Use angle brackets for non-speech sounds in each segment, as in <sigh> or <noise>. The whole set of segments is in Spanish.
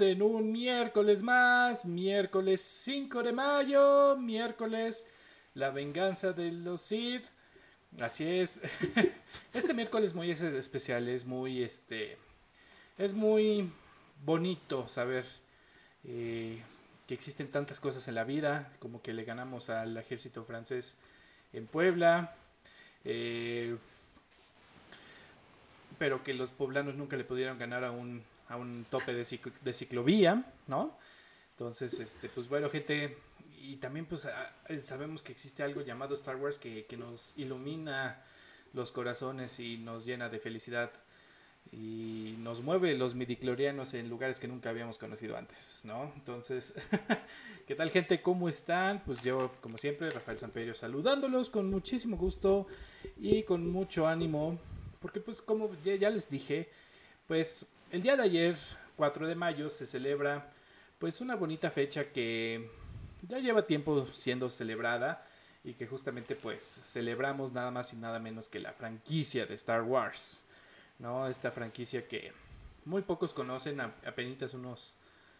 en un miércoles más, miércoles 5 de mayo, miércoles la venganza de los Sith. Así es. <laughs> Este miércoles muy especial, es muy este es muy bonito saber eh, que existen tantas cosas en la vida, como que le ganamos al ejército francés en Puebla, eh, pero que los poblanos nunca le pudieron ganar a un, a un tope de, ciclovía, ¿no? Entonces, este, pues bueno, gente, y también pues sabemos que existe algo llamado Star Wars que, que nos ilumina los corazones y nos llena de felicidad y nos mueve los midiclorianos en lugares que nunca habíamos conocido antes, ¿no? Entonces, <laughs> ¿qué tal gente? ¿Cómo están? Pues yo, como siempre, Rafael Samperio saludándolos con muchísimo gusto y con mucho ánimo, porque pues como ya, les dije, pues el día de ayer, 4 de mayo, se celebra pues una bonita fecha que ya lleva tiempo siendo celebrada y que justamente pues celebramos nada más y nada menos que la franquicia de Star Wars. ¿no? Esta franquicia que muy pocos conocen, apenas unos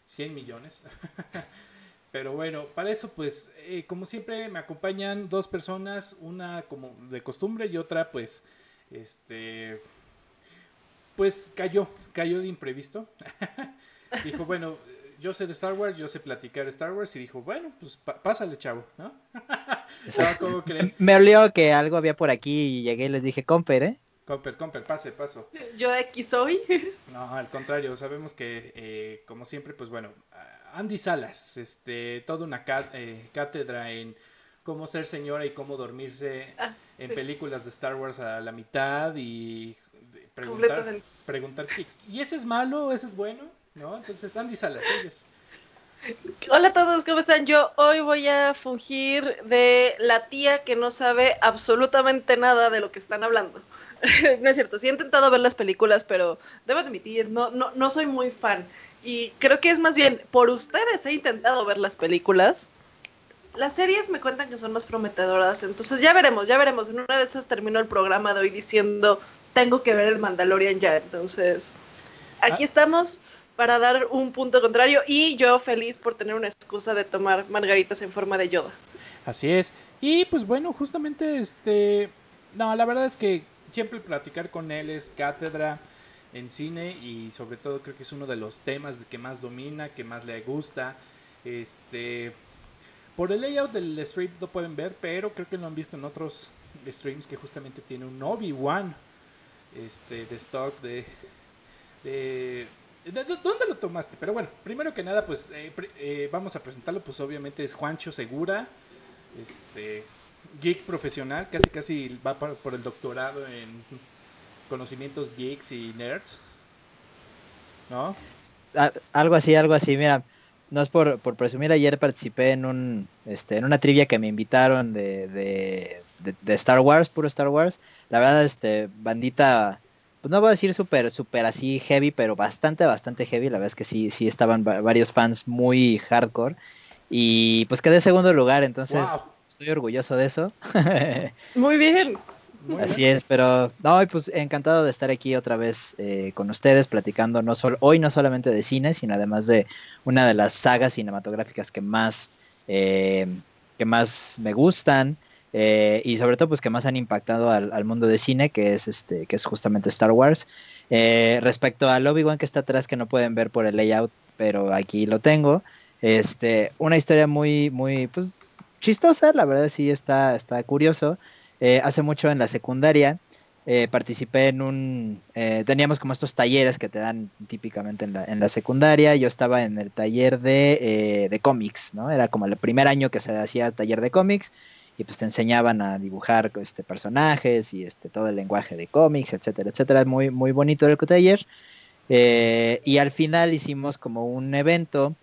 100 millones. <laughs> Pero bueno, para eso pues, eh, como siempre me acompañan dos personas, una como de costumbre y otra pues, este, pues cayó, cayó de imprevisto. <laughs> Dijo, bueno, yo sé de Star Wars, yo sé platicar Star Wars y dijo, bueno, pues pásale, chavo, ¿no? <laughs> Me olió que algo había por aquí y llegué y les dije, comper, ¿eh? Comper, Comper, pase, paso. Yo aquí soy. <laughs> No, al contrario, sabemos que, eh, como siempre, pues bueno, Andy Salas, este, toda una eh, cátedra en cómo ser señora y cómo dormirse ah, en películas de Star Wars a la mitad y preguntar, preguntar, <laughs> ¿y ese es malo o ese es bueno? ¿No? Entonces, Andy Salas, ellos. Hola a todos, ¿cómo están? Yo hoy voy a fungir de la tía que no sabe absolutamente nada de lo que están hablando. <laughs> no es cierto, sí he intentado ver las películas, pero debo admitir, no, no, no soy muy fan. Y creo que es más bien, por ustedes he intentado ver las películas. Las series me cuentan que son más prometedoras, entonces ya veremos, ya veremos. En una de esas termino el programa de hoy diciendo, tengo que ver el Mandalorian ya, entonces aquí ah. estamos para dar un punto contrario y yo feliz por tener una excusa de tomar margaritas en forma de yoda. Así es. Y pues bueno, justamente este, no, la verdad es que siempre platicar con él es cátedra en cine y sobre todo creo que es uno de los temas que más domina, que más le gusta. Este, por el layout del stream no pueden ver, pero creo que lo han visto en otros streams que justamente tiene un Obi-Wan este, de stock de, de ¿Dónde lo tomaste? Pero bueno, primero que nada, pues eh, eh, vamos a presentarlo, pues obviamente es Juancho Segura, este geek profesional, casi casi va por, el doctorado en conocimientos geeks y nerds, ¿no? algo así, algo así, mira, no es por, presumir, ayer participé en un, este, en una trivia que me invitaron de, de, de Star Wars, puro Star Wars, la verdad, este, bandita pues no voy a decir súper, súper así heavy, pero bastante, bastante heavy. La verdad es que sí, sí estaban varios fans muy hardcore. Y pues quedé segundo lugar, entonces estoy orgulloso de eso. <laughs> Muy bien. Así es, pero no, pues encantado de estar aquí otra vez eh, con ustedes platicando no solo hoy no solamente de cine, sino además de una de las sagas cinematográficas que más eh, que más me gustan, eh, y sobre todo pues que más han impactado al, mundo de cine, que es este, que es justamente Star Wars. Eh, respecto al Obi-Wan que está atrás, que no pueden ver por el layout, pero aquí lo tengo. Este, una historia muy, muy, pues, chistosa, la verdad sí está, está curioso. Eh, hace mucho en la secundaria participé en un, teníamos como estos talleres que te dan típicamente en la, en la secundaria. Yo estaba en el taller de, de cómics, ¿no? Era como el primer año que se hacía taller de cómics y pues te enseñaban a dibujar este, personajes y este, todo el lenguaje de cómics, etcétera, etcétera. Muy, muy bonito el taller. Eh, y al final hicimos como un evento,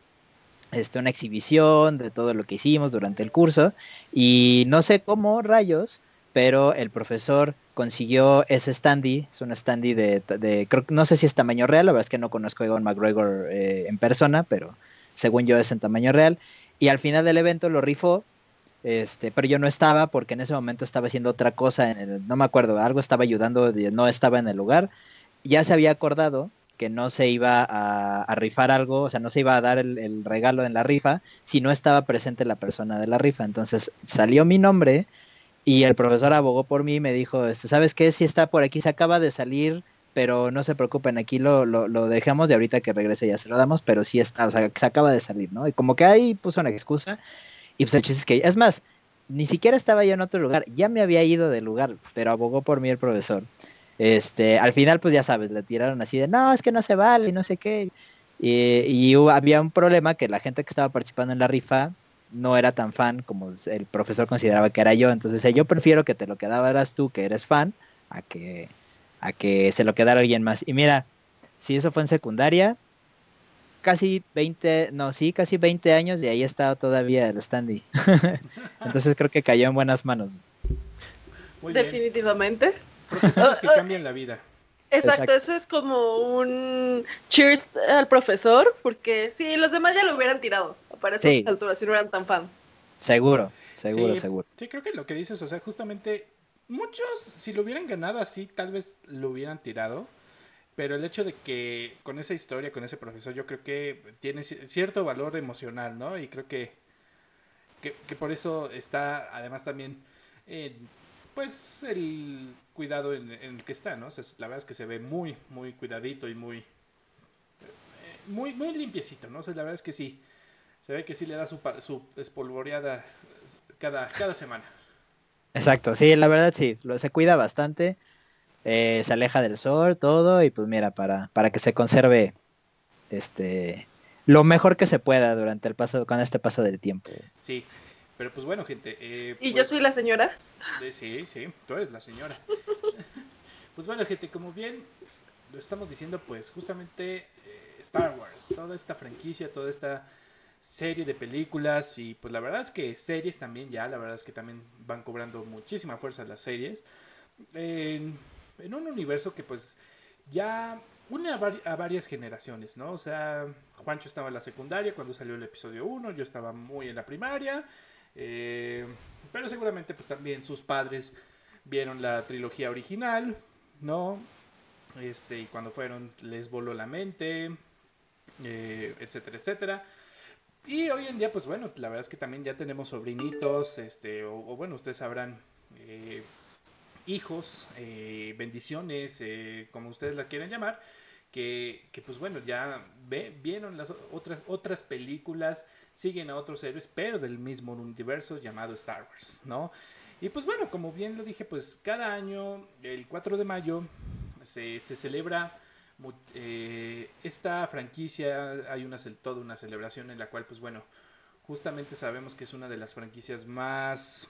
este, una exhibición de todo lo que hicimos durante el curso. Y no sé cómo, rayos, pero el profesor consiguió ese standy, es un standy de, de creo, no sé si es tamaño real, la verdad es que no conozco a Egon McGregor eh, en persona, pero según yo es en tamaño real. Y al final del evento lo rifó este, pero yo no estaba porque en ese momento estaba haciendo otra cosa, no me acuerdo, algo estaba ayudando, no estaba en el lugar. Ya se había acordado que no se iba a, rifar algo, o sea, no se iba a dar el, regalo en la rifa si no estaba presente la persona de la rifa. Entonces salió mi nombre y el profesor abogó por mí y me dijo, este, ¿sabes qué? Si está por aquí, se acaba de salir, pero no se preocupen, aquí lo, lo, dejamos y ahorita que regrese ya se lo damos, pero sí está, o sea, se acaba de salir, ¿no? Y como que ahí puso una excusa y pues el chiste es que, es más, ni siquiera estaba yo en otro lugar, ya me había ido del lugar, pero abogó por mí el profesor. Este, al final, pues ya sabes, le tiraron así de, no, es que no se vale, y no sé qué. Y, había un problema que la gente que estaba participando en la rifa no era tan fan como el profesor consideraba que era yo. Entonces, yo prefiero que te lo quedaras tú, que eres fan, a que, a que se lo quedara alguien más. Y mira, si eso fue en secundaria, casi 20, no, sí, casi 20 años y ahí está todavía el standy. <laughs> Entonces creo que cayó en buenas manos. Definitivamente. Profesores que <laughs> cambian la vida. Exacto, eso es como un cheers al profesor, porque sí, los demás ya lo hubieran tirado para esas alturas si no eran tan fan. Seguro, seguro, seguro. Sí, creo que lo que dices, o sea, justamente muchos, si lo hubieran ganado así, tal vez lo hubieran tirado. Pero el hecho de que con esa historia, con ese profesor, yo creo que tiene cierto valor emocional, ¿no? Y creo que, que, por eso está, además también, pues el cuidado en, el que está, ¿no? la verdad es que se ve muy, muy cuidadito y muy, eh, muy, muy limpiecito, ¿no? O sea, la verdad es que sí, se ve que sí le da su, su espolvoreada cada, cada semana. Exacto, sí, la verdad sí, lo, se cuida bastante. Eh, se aleja del sol, todo, y pues mira, para, para que se conserve este lo mejor que se pueda durante el paso, con este paso del tiempo. Sí, pero pues bueno, gente. Eh, ¿Y yo pues soy la señora? sí, sí, tú eres la señora. <laughs> pues bueno, gente, como bien lo estamos diciendo, pues justamente eh, Star Wars, toda esta franquicia, toda esta serie de películas y pues la verdad es que series también ya, la verdad es que también van cobrando muchísima fuerza las series en un universo que pues ya une a, varias generaciones, ¿no? O sea, Juancho estaba en la secundaria cuando salió el episodio 1, yo estaba muy en la primaria, eh, pero seguramente pues también sus padres vieron la trilogía original, ¿no? Este, y cuando fueron les voló la mente, eh, etcétera, etcétera. Y hoy en día, pues bueno, la verdad es que también ya tenemos sobrinitos, este, o, bueno, ustedes sabrán, eh, hijos, eh, bendiciones, eh, como ustedes la quieren llamar, que, que pues bueno, ya ve, vieron las otras, otras películas, siguen a otros héroes, pero del mismo universo llamado Star Wars, ¿no? Y pues bueno, como bien lo dije, pues cada año, el 4 de mayo, se, se celebra eh, esta franquicia, hay una, toda una celebración en la cual, pues bueno, justamente sabemos que es una de las franquicias más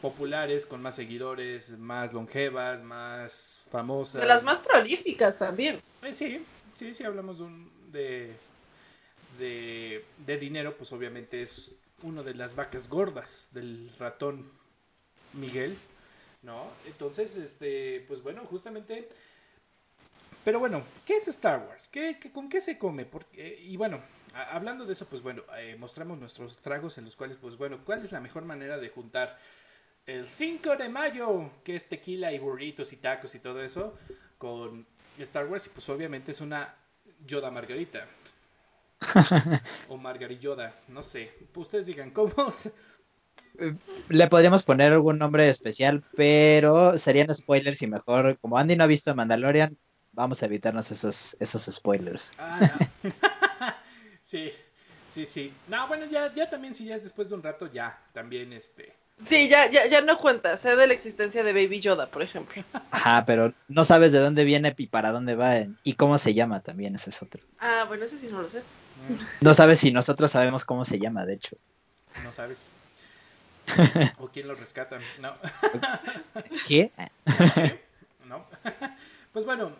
populares, con más seguidores, más longevas, más famosas. De las más prolíficas también. Eh, sí, sí, sí, hablamos de, un, de, de, dinero, pues obviamente es una de las vacas gordas del ratón Miguel, ¿no? Entonces, este, pues bueno, justamente... Pero bueno, ¿qué es Star Wars? ¿Qué, con qué se come? Porque, y bueno, hablando de eso, pues bueno, eh, mostramos nuestros tragos en los cuales, pues bueno, ¿cuál es la mejor manera de juntar el 5 de mayo, que es tequila y burritos y tacos y todo eso, con Star Wars, y pues obviamente es una Yoda Margarita. <laughs> o Margarilloda, no sé. Ustedes digan, ¿cómo? Le podríamos poner algún nombre especial, pero serían spoilers y mejor, como Andy no ha visto Mandalorian, vamos a evitarnos esos, esos spoilers. Ah, <laughs> sí, sí, sí. No, bueno, ya, ya también si ya es después de un rato, ya, también este Sí, ya, ya, ya no cuenta. Sé de la existencia de Baby Yoda, por ejemplo. Ajá, pero no sabes de dónde viene y para dónde va y cómo se llama también, ese es otro. Ah, bueno, ese sí no lo sé. Mm. No sabes si nosotros sabemos cómo se llama, de hecho. No sabes. <laughs> ¿O quién lo rescata? No. ¿Qué? <laughs> No. Pues bueno,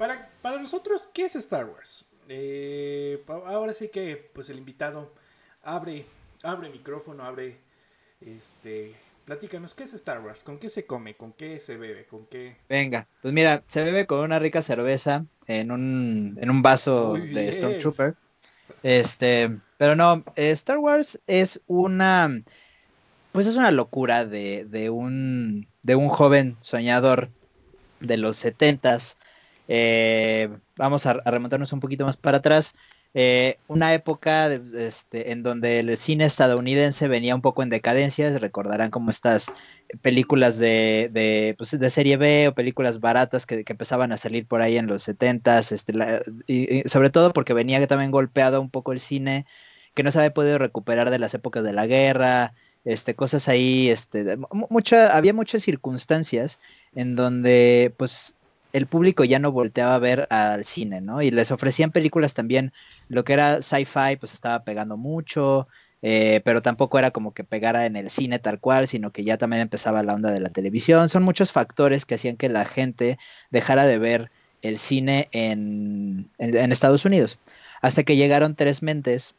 para, para nosotros, ¿qué es Star Wars? Eh, ahora sí que, pues el invitado abre, abre micrófono, abre este, platícanos, ¿qué es Star Wars? ¿Con qué se come? ¿Con qué se bebe? ¿Con qué? Venga, pues mira, se bebe con una rica cerveza en un, en un vaso de Stormtrooper. Este, pero no, Star Wars es una, pues es una locura de, de un, de un joven soñador de los setentas vamos a, remontarnos un poquito más para atrás. una época este, en donde el cine estadounidense venía un poco en decadencia, recordarán como estas películas de, de, pues, de, serie B o películas baratas que, empezaban a salir por ahí en los 70s, este, y, sobre todo porque venía también golpeado un poco el cine, que no se había podido recuperar de las épocas de la guerra, este, cosas ahí, este, mucha, había muchas circunstancias en donde pues el público ya no volteaba a ver al cine, ¿no? Y les ofrecían películas también, lo que era sci-fi pues estaba pegando mucho, eh, pero tampoco era como que pegara en el cine tal cual, sino que ya también empezaba la onda de la televisión. Son muchos factores que hacían que la gente dejara de ver el cine en, Estados Unidos. Hasta que llegaron tres mentes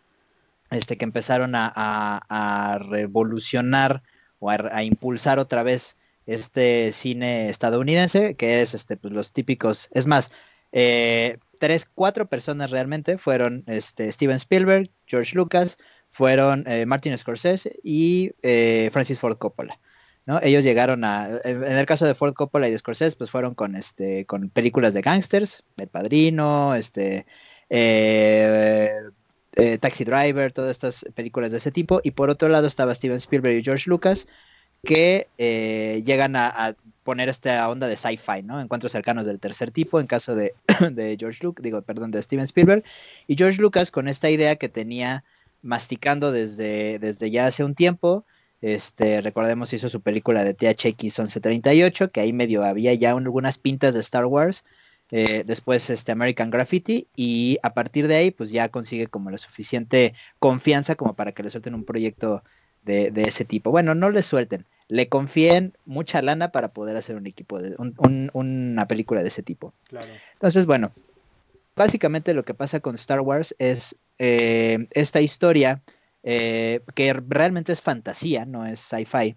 este, que empezaron a, revolucionar o a, impulsar otra vez este cine estadounidense, que es este, pues, los típicos, es más, eh, tres, cuatro personas realmente fueron este, Steven Spielberg, George Lucas, fueron eh, Martin Scorsese y eh, Francis Ford Coppola. ¿no? Ellos llegaron a, en el caso de Ford Coppola y de Scorsese, pues fueron con, este, con películas de gangsters, El Padrino, este, Taxi Driver, todas estas películas de ese tipo. Y por otro lado estaba Steven Spielberg y George Lucas, que llegan a, poner esta onda de sci-fi, ¿no? Encuentros cercanos del tercer tipo, en caso de, <clears throat> de George Lucas, digo, perdón, de Steven Spielberg. Y George Lucas con esta idea que tenía masticando desde, desde ya hace un tiempo. Este, recordemos hizo su película de THX 1138, que ahí medio había ya algunas pintas de Star Wars. Eh, después este American Graffiti y a partir de ahí pues ya consigue como la suficiente confianza como para que le suelten un proyecto de, ese tipo. Bueno, no le suelten, le confíen mucha lana para poder hacer un equipo de una película de ese tipo. Entonces, bueno, básicamente lo que pasa con Star Wars es eh, esta historia eh, que realmente es fantasía, no es sci-fi,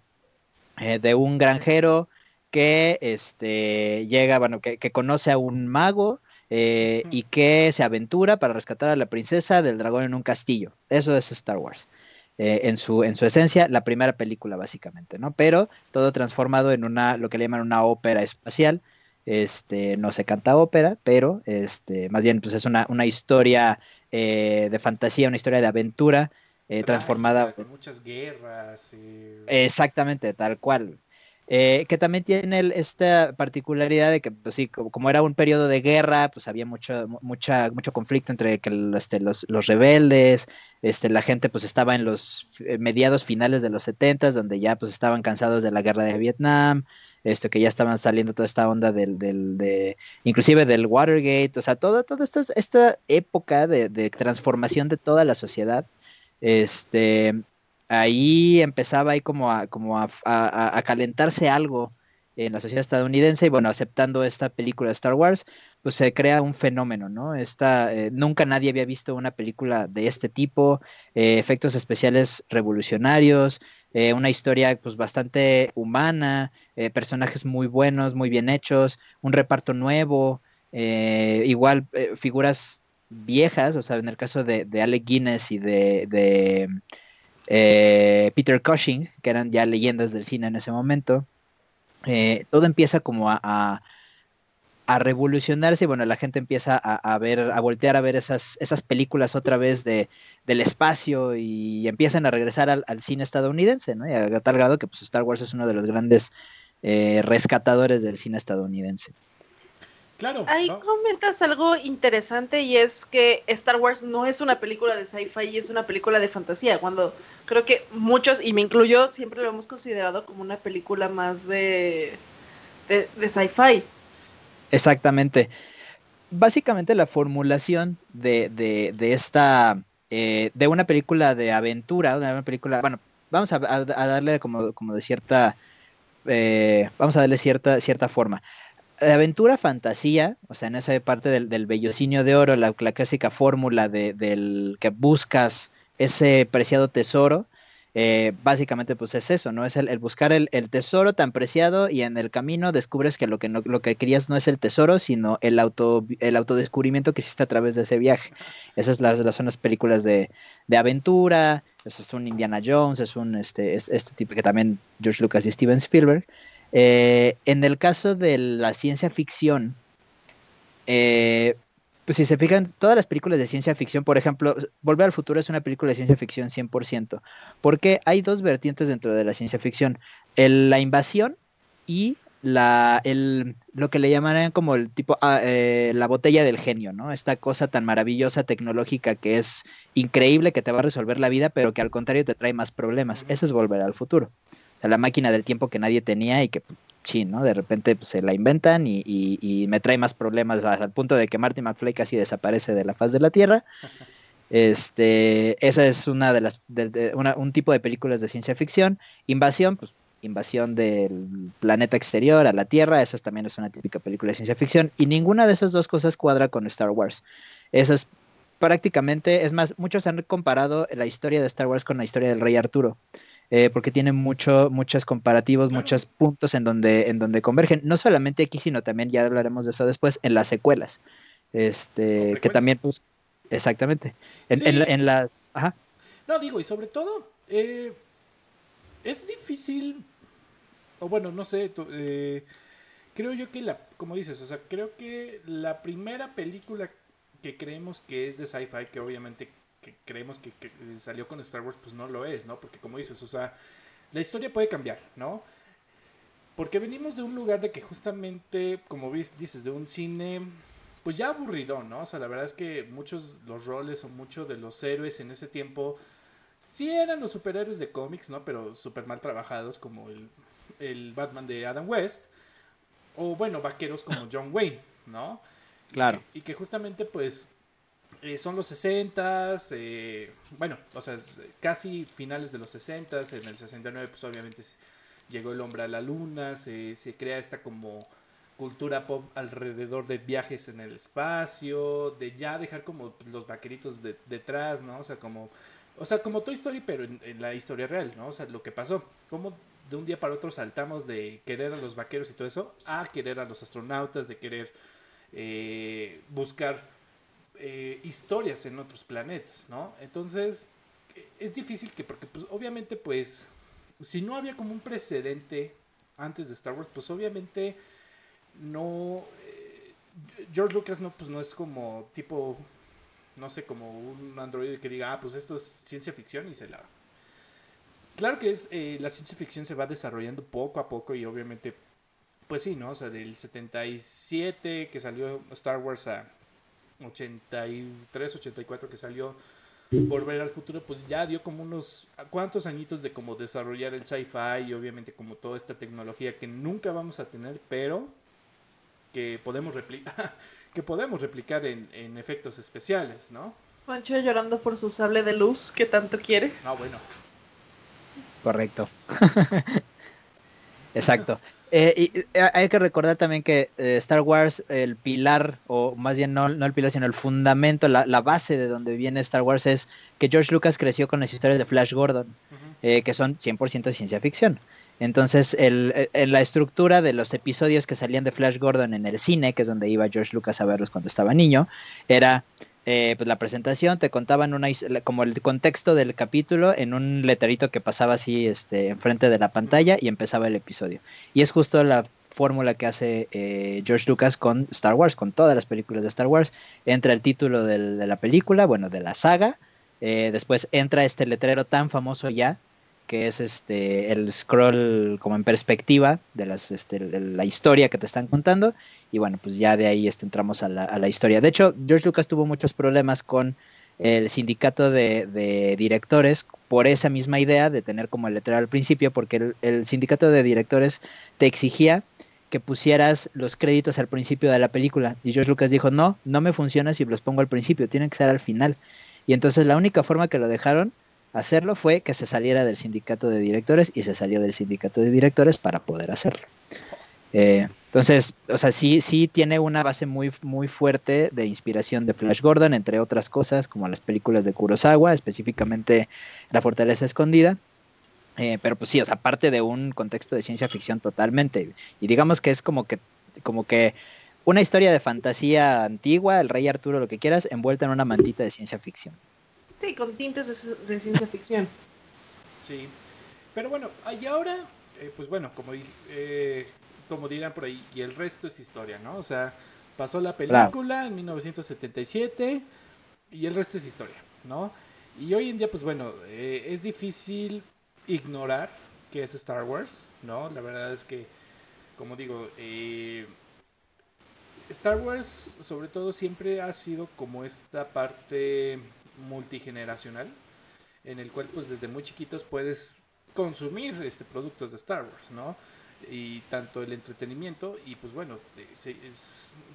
eh, de un granjero que este, llega, bueno, que, conoce a un mago y que se aventura para rescatar a la princesa del dragón en un castillo. Eso es Star Wars. En, su, en su esencia, la primera película básicamente, ¿no? Pero todo transformado en una, lo que le llaman una ópera espacial, este, no se canta ópera, pero este, más bien pues es una, una historia eh, de fantasía, una historia de aventura eh, transformada. Con muchas guerras. Exactamente, tal cual. Eh, que también tiene esta particularidad de que, pues sí, como, era un periodo de guerra, pues había mucho, mucha, mucho conflicto entre que este, los, los, rebeldes, este, la gente pues estaba en los mediados finales de los 70 donde ya pues estaban cansados de la guerra de Vietnam, esto que ya estaban saliendo toda esta onda del, del de, inclusive del Watergate, o sea, toda, toda esta, esta época de, transformación de toda la sociedad, este, ahí empezaba ahí como a, como a, calentarse algo en la sociedad estadounidense y bueno, aceptando esta película de Star Wars, pues se crea un fenómeno, ¿no? Esta, eh, nunca nadie había visto una película de este tipo, eh, efectos especiales revolucionarios, eh, una historia pues bastante humana, personajes muy buenos, muy bien hechos, un reparto nuevo, igual figuras viejas, o sea, en el caso de, de Alec Guinness y de, Peter Cushing, que eran ya leyendas del cine en ese momento, todo empieza como a revolucionarse y bueno, la gente empieza a, ver, a voltear a ver esas, esas películas otra vez de, del espacio y empiezan a regresar al, cine estadounidense, ¿no? Y a, tal grado que pues Star Wars es uno de los grandes eh, rescatadores del cine estadounidense. Claro. Ahí comentas algo interesante y es que Star Wars no es una película de sci-fi, es una película de fantasía, cuando creo que muchos, y me incluyo, siempre lo hemos considerado como una película más de, de, de sci-fi. Exactamente. Básicamente la formulación de, de, esta, eh, de una película de aventura, una película, bueno, vamos a, darle como, como, de cierta, eh, vamos a darle cierta, cierta forma. Aventura, fantasía, o sea, en esa parte del, del bellocinio de oro, la, clásica fórmula de, del que buscas ese preciado tesoro, eh, básicamente pues es eso, ¿no? Es el, buscar el, tesoro tan preciado y en el camino descubres que lo que, no, lo que querías no es el tesoro, sino el, auto, el autodescubrimiento que hiciste a través de ese viaje. Esas las, son las películas de, aventura, eso es un Indiana Jones, es un este, este tipo que también George Lucas y Steven Spielberg. Eh, en el caso de la ciencia ficción, eh, pues si se fijan, todas las películas de ciencia ficción, por ejemplo, Volver al Futuro es una película de ciencia ficción 100%, porque hay dos vertientes dentro de la ciencia ficción, la invasión y la, el, lo que le llamarían como el tipo, ah, eh, la botella del genio, ¿no? Esta cosa tan maravillosa, tecnológica, que es increíble, que te va a resolver la vida, pero que al contrario te trae más problemas. Eso es volver al futuro. O sea, la máquina del tiempo que nadie tenía y que, sí, ¿no? De repente pues, se la inventan y, me trae más problemas hasta el punto de que Marty McFly casi desaparece de la faz de la Tierra. Este, esa es una de las, un tipo de películas de ciencia ficción. Invasión, pues invasión del planeta exterior a la Tierra, esa también es una típica película de ciencia ficción, y ninguna de esas dos cosas cuadra con Star Wars. Eso es prácticamente, es más, muchos han comparado la historia de Star Wars con la historia del Rey Arturo. Eh, porque tiene mucho, muchos comparativos, muchos puntos en donde, en donde convergen. No solamente aquí, sino también, ya hablaremos de eso después, en las secuelas. Este, que también, pues, exactamente. En, las. Ajá. No, digo, y sobre todo, eh, es difícil o bueno, no sé, eh, creo yo que la, como dices, o sea, creo que la primera película que creemos que es de sci-fi, que obviamente que creemos que, salió con Star Wars, pues no lo es, ¿no? Porque como dices, o sea, la historia puede cambiar, ¿no? Porque venimos de un lugar de que justamente, como dices, de un cine, pues ya aburrido, ¿no? O sea, la verdad es que muchos los roles o muchos de los héroes en ese tiempo sí eran los superhéroes de cómics, ¿no? Pero súper mal trabajados, como el el Batman de Adam West, o bueno, vaqueros como John Wayne, ¿no? Claro. Y que, justamente pues eh, son los 60 eh, bueno, o sea, casi finales de los 60 en el 69 pues obviamente llegó el hombre a la luna, se, se crea esta como cultura pop alrededor de viajes en el espacio, de ya dejar como los vaqueritos detrás, ¿no? O sea, como o sea, como Toy Story, pero en, la historia real, ¿no? O sea, lo que pasó. Cómo de un día para otro saltamos de querer a los vaqueros y todo eso a querer a los astronautas, de querer eh, buscar eh, historias en otros planetas, ¿no? Entonces, es difícil que, porque pues obviamente pues, si no había como un precedente antes de Star Wars, pues obviamente no... Eh, George Lucas no, pues no es como tipo no sé, como un androide que diga, ah, pues esto es ciencia ficción y se la... Claro que es, eh, la ciencia ficción se va desarrollando poco a poco y obviamente, pues sí, ¿no? O sea, del 77 que salió Star Wars a 83, 84 que salió Volver al Futuro, pues ya dio como unos cuantos añitos de como desarrollar el sci-fi y obviamente como toda esta tecnología que nunca vamos a tener, pero que podemos replicar. <laughs> que podemos replicar en, efectos especiales, ¿no? Pancho llorando por su sable de luz que tanto quiere. Ah, bueno. Correcto. <laughs> Exacto. Eh, y eh, hay que recordar también que eh, Star Wars, el pilar, o más bien no, el pilar, sino el fundamento, la, base de donde viene Star Wars es que George Lucas creció con las historias de Flash Gordon, que son 100% ciencia ficción. Entonces, el, la estructura de los episodios que salían de Flash Gordon en el cine, que es donde iba George Lucas a verlos cuando estaba niño, era eh, pues la presentación, te contaban una, como el contexto del capítulo en un letrerito que pasaba así este, enfrente de la pantalla y empezaba el episodio. Y es justo la fórmula que hace eh, George Lucas con Star Wars, con todas las películas de Star Wars. Entra el título de la película, bueno, de la saga. Eh, después entra este letrero tan famoso ya que es este el scroll como en perspectiva de las este, la historia que te están contando. Y bueno pues ya de ahí este, entramos a la, a la, historia. De hecho George Lucas tuvo muchos problemas con el sindicato de, directores por esa misma idea de tener como el letrero al principio porque el, el sindicato de directores te exigía que pusieras los créditos al principio de la película. Y George Lucas dijo no no me funciona si los pongo al principio tienen que ser al final y entonces la única forma que lo dejaron hacerlo fue que se saliera del sindicato de directores y se salió del sindicato de directores para poder hacerlo. Eh, entonces, o sea, sí, sí tiene una base muy, muy fuerte de inspiración de Flash Gordon, entre otras cosas, como las películas de Kurosawa, específicamente La Fortaleza Escondida. Eh, pero pues sí, o sea, parte de un contexto de ciencia ficción totalmente. Y digamos que es como que, como que una historia de fantasía antigua, el rey Arturo, lo que quieras, envuelta en una mantita de ciencia ficción. Sí, con tintes de, ciencia ficción. <laughs> Sí, pero bueno, y ahora, eh, pues bueno, como, eh, como dirán por ahí, y el resto es historia, ¿no? O sea, Pasó la película en 1977 y el resto es historia, ¿no? Y hoy en día, pues bueno, eh, es difícil ignorar que es Star Wars, ¿no? La verdad es que, como digo, eh, Star Wars sobre todo siempre ha sido como esta parte multigeneracional en el cual pues desde muy chiquitos puedes consumir este productos de Star Wars, ¿no? Y tanto el entretenimiento y pues bueno,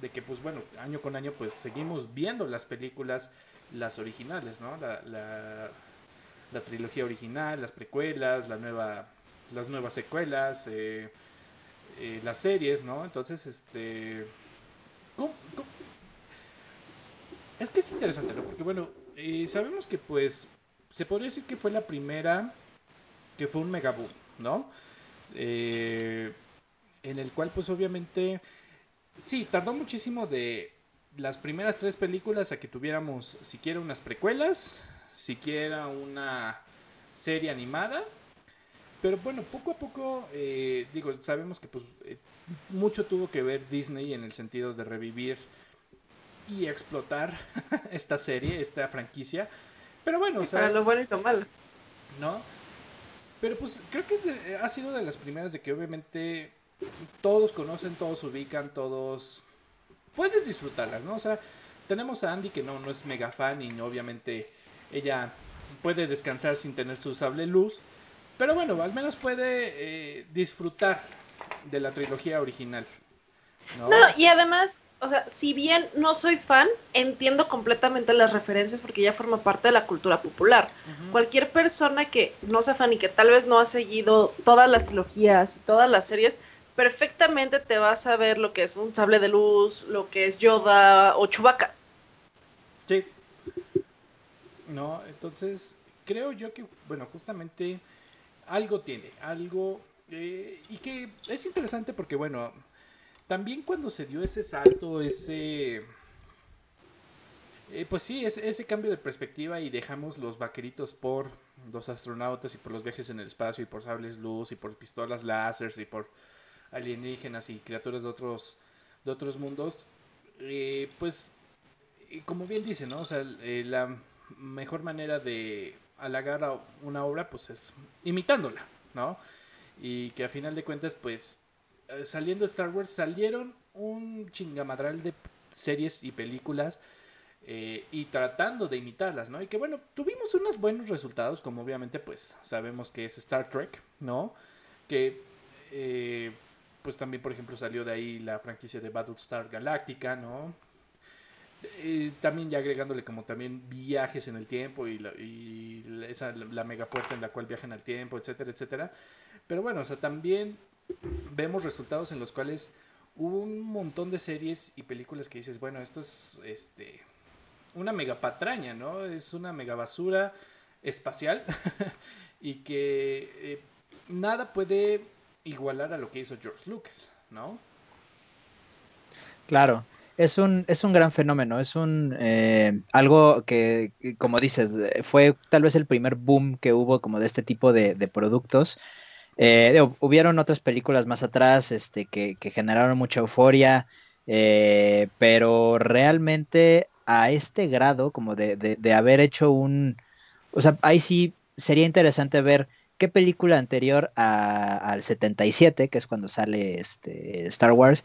de que pues bueno, año con año pues seguimos viendo las películas, las originales, ¿no? La, la, trilogía original, las precuelas, la nueva, las nuevas secuelas, eh, eh, las series, ¿no? Entonces, este es que es interesante, ¿no? Porque bueno, eh, sabemos que pues se podría decir que fue la primera que fue un mega boom, ¿no? Eh, en el cual pues obviamente sí, tardó muchísimo de las primeras tres películas a que tuviéramos siquiera unas precuelas, siquiera una serie animada. Pero bueno, poco a poco, eh, digo, sabemos que pues mucho tuvo que ver Disney en el sentido de revivir y explotar <laughs> esta serie, esta franquicia. Pero bueno, o sea. Para lo bueno y lo malo. ¿No? Pero pues creo que ha sido de las primeras de que obviamente todos conocen, todos ubican, todos. Puedes disfrutarlas, ¿no? O sea, tenemos a Andy que no, no es mega fan y obviamente ella puede descansar sin tener su sable luz. Pero bueno, al menos puede eh, disfrutar de la trilogía original. ¿no? y además, o sea, si bien no soy fan, entiendo completamente las referencias porque ya forma parte de la cultura popular. Cualquier persona que no sea fan y que tal vez no ha seguido todas las trilogías y todas las series, perfectamente te va a saber lo que es un sable de luz, lo que es Yoda o Chewbacca. Sí. No, entonces creo yo que, bueno, justamente algo tiene, algo eh, y que es interesante porque, bueno, también cuando se dio ese salto, ese... Eh, pues sí, ese, cambio de perspectiva y dejamos los vaqueritos por los astronautas y por los viajes en el espacio y por sables luz y por pistolas láser y por alienígenas y criaturas de otros, de otros mundos, eh, pues como bien dice, ¿no? O sea, la mejor manera de halagar a una obra pues es imitándola, ¿no? y que a final de cuentas, pues, eh, saliendo Star Wars, salieron un chingamadral de series y películas eh, y tratando de imitarlas, ¿no? Y que bueno, tuvimos unos buenos resultados, como obviamente, pues, sabemos que es Star Trek, ¿no? Que, eh, pues también, por ejemplo, salió de ahí la franquicia de Battlestar Galactica, ¿no? también ya agregándole como también viajes en el tiempo y, la, la mega puerta en la cual viajan al tiempo, etcétera, etcétera. Pero bueno, o sea, también vemos resultados en los cuales hubo un montón de series y películas que dices, bueno, esto es este una mega patraña, ¿no? Es una mega basura espacial <laughs> y que eh, nada puede igualar a lo que hizo George Lucas, ¿no? Claro, es un, es un gran fenómeno, es un eh, algo que, como dices, fue tal vez el primer boom que hubo como de este tipo de, de productos eh, hubieron otras películas más atrás este, que, generaron mucha euforia, eh, pero realmente a este grado, como de, haber hecho un... O sea, ahí sí sería interesante ver qué película anterior al 77, que es cuando sale este, Star Wars,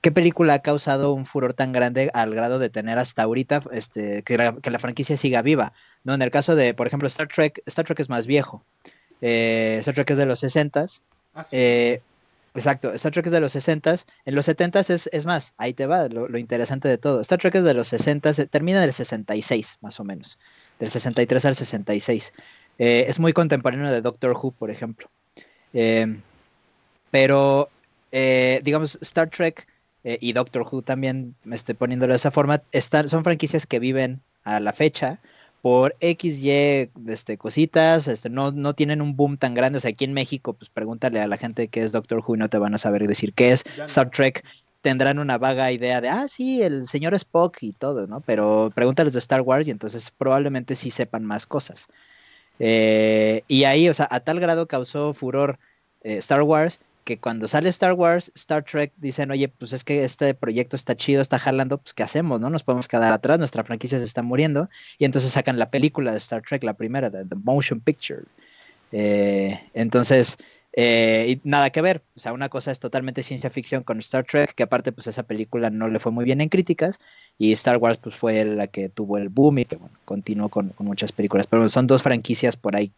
qué película ha causado un furor tan grande al grado de tener hasta ahorita este, que, la, que la franquicia siga viva. ¿no? En el caso de, por ejemplo, Star Trek, Star Trek es más viejo. Eh, Star Trek es de los 60 ah, eh, exacto, Star Trek es de los 60 En los 70 es, es más, ahí te va lo, interesante de todo. Star Trek es de los 60 termina del 66, más o menos. Del 63 al 66. Eh, es muy contemporáneo de Doctor Who, por ejemplo. pero, digamos, Star Trek y Doctor Who también, me estoy poniéndolo de esa forma, están, son franquicias que viven a la fecha por X, Y, este, cositas, este, no, no tienen un boom tan grande. O sea, aquí en México, pues pregúntale a la gente que es Doctor Who y no te van a saber decir qué es. Star Trek tendrán una vaga idea de, ah, sí, el señor Spock y todo, ¿no? Pero pregúntales de Star Wars y entonces probablemente sí sepan más cosas. Eh, y ahí, o sea, a tal grado causó furor eh, Star Wars que cuando sale Star Wars, Star Trek dicen, oye, pues es que este proyecto está chido, está jalando, pues ¿qué hacemos? ¿No? Nos podemos quedar atrás, nuestra franquicia se está muriendo. Y entonces sacan la película de Star Trek, la primera, The Motion Picture. Eh, entonces, eh, y nada que ver, o sea, una cosa es totalmente ciencia ficción con Star Trek, que aparte pues esa película no le fue muy bien en críticas, y Star Wars pues fue la que tuvo el boom y que bueno, continuó con, muchas películas, pero son dos franquicias por ahí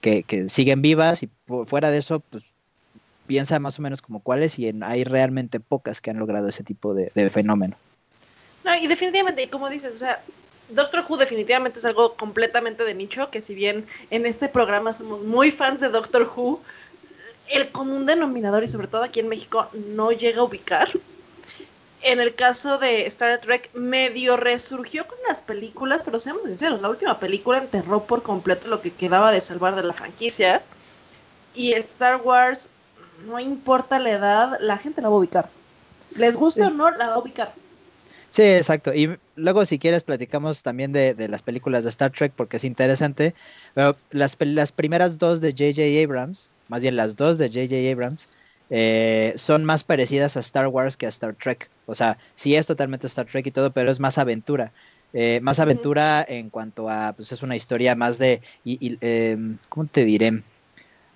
que, siguen vivas y fuera de eso pues piensa más o menos como cuáles y hay realmente pocas que han logrado ese tipo de, de fenómeno. No, y definitivamente, como dices, o sea, Doctor Who definitivamente es algo completamente de nicho, que si bien en este programa somos muy fans de Doctor Who, el común denominador y sobre todo aquí en México no llega a ubicar. En el caso de Star Trek, medio resurgió con las películas, pero seamos sinceros, la última película enterró por completo lo que quedaba de salvar de la franquicia. Y Star Wars, no importa la edad, la gente la va a ubicar. Les guste o no, la va a ubicar. Sí, exacto. Y luego si quieres platicamos también de, las películas de Star Trek porque es interesante. Pero las, las primeras dos de J.J. Abrams, más bien las dos de J.J. Abrams, eh, son más parecidas a Star Wars que a Star Trek. O sea, sí es totalmente Star Trek y todo, pero es más aventura. Eh, más aventura en cuanto a, pues es una historia más de, y, em, ¿cómo te diré?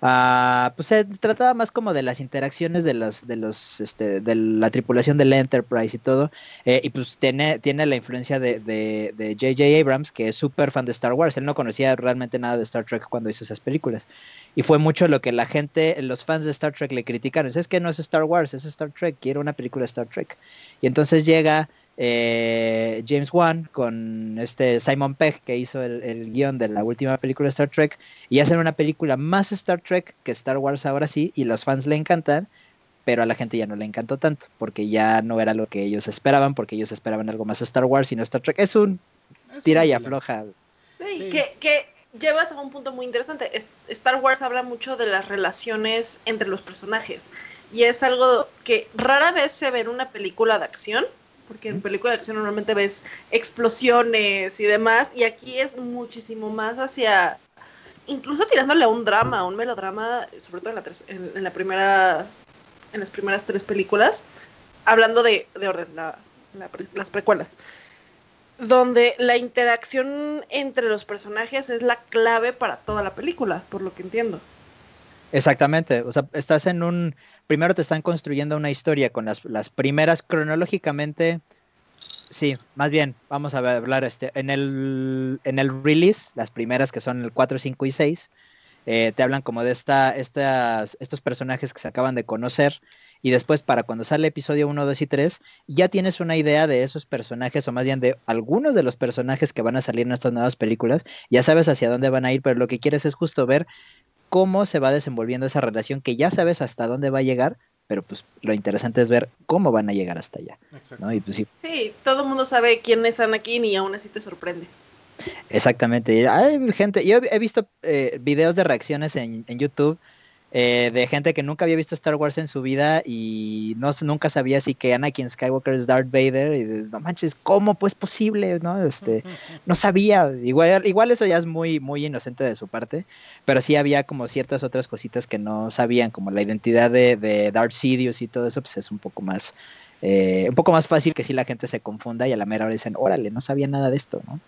Ah, pues se trataba más como de las interacciones de los, de los, este, de la tripulación del Enterprise y todo. Eh, y pues tiene, tiene la influencia de, de, J.J. Abrams, que es súper fan de Star Wars. Él no conocía realmente nada de Star Trek cuando hizo esas películas. Y fue mucho lo que la gente, los fans de Star Trek le criticaron. Es que no es Star Wars, es Star Trek, quiero una película de Star Trek. Y entonces llega eh, James Wan con este Simon Pegg que hizo el, guion de la última película de Star Trek y hacen una película más Star Trek que Star Wars ahora sí y los fans le encantan pero a la gente ya no le encantó tanto porque ya no era lo que ellos esperaban porque ellos esperaban algo más Star Wars y no Star Trek. Es un tira y afloja. Sí, Que, que llevas a un punto muy interesante. Star Wars habla mucho de las relaciones entre los personajes y es algo que rara vez se ve en una película de acción porque en película de acción normalmente ves explosiones y demás, y aquí es muchísimo más hacia, incluso tirándole a un drama, a un melodrama, sobre todo en, la, primera, en las primeras tres películas, hablando de, orden, las precuelas, donde la interacción entre los personajes es la clave para toda la película, por lo que entiendo. Exactamente, o sea, estás en un, primero te están construyendo una historia con las, las primeras cronológicamente, sí, más bien, vamos a hablar este, en el, en el release, las primeras que son el 4, 5 y 6, eh, te hablan como de esta, estas, estos personajes que se acaban de conocer y después para cuando sale episodio 1, 2 y 3, ya tienes una idea de esos personajes o más bien de algunos de los personajes que van a salir en estas nuevas películas, ya sabes hacia dónde van a ir, pero lo que quieres es justo ver cómo se va desenvolviendo esa relación que ya sabes hasta dónde va a llegar, pero pues lo interesante es ver cómo van a llegar hasta allá. Pues, sí. todo el mundo sabe quién es Anakin y aún así te sorprende. Exactamente. Hay gente, yo he visto eh, videos de reacciones en, en YouTube eh, de gente que nunca había visto Star Wars en su vida y no nunca sabía si que Anakin Skywalker es Darth Vader y no manches, ¿cómo pues posible? ¿no? Este, no sabía, igual, igual eso ya es muy, muy inocente de su parte, pero sí había como ciertas otras cositas que no sabían, como la identidad de, de Darth Sidious y todo eso, pues es un poco más, eh, un poco más fácil que si la gente se confunda y a la mera hora dicen, órale, no sabía nada de esto, ¿no?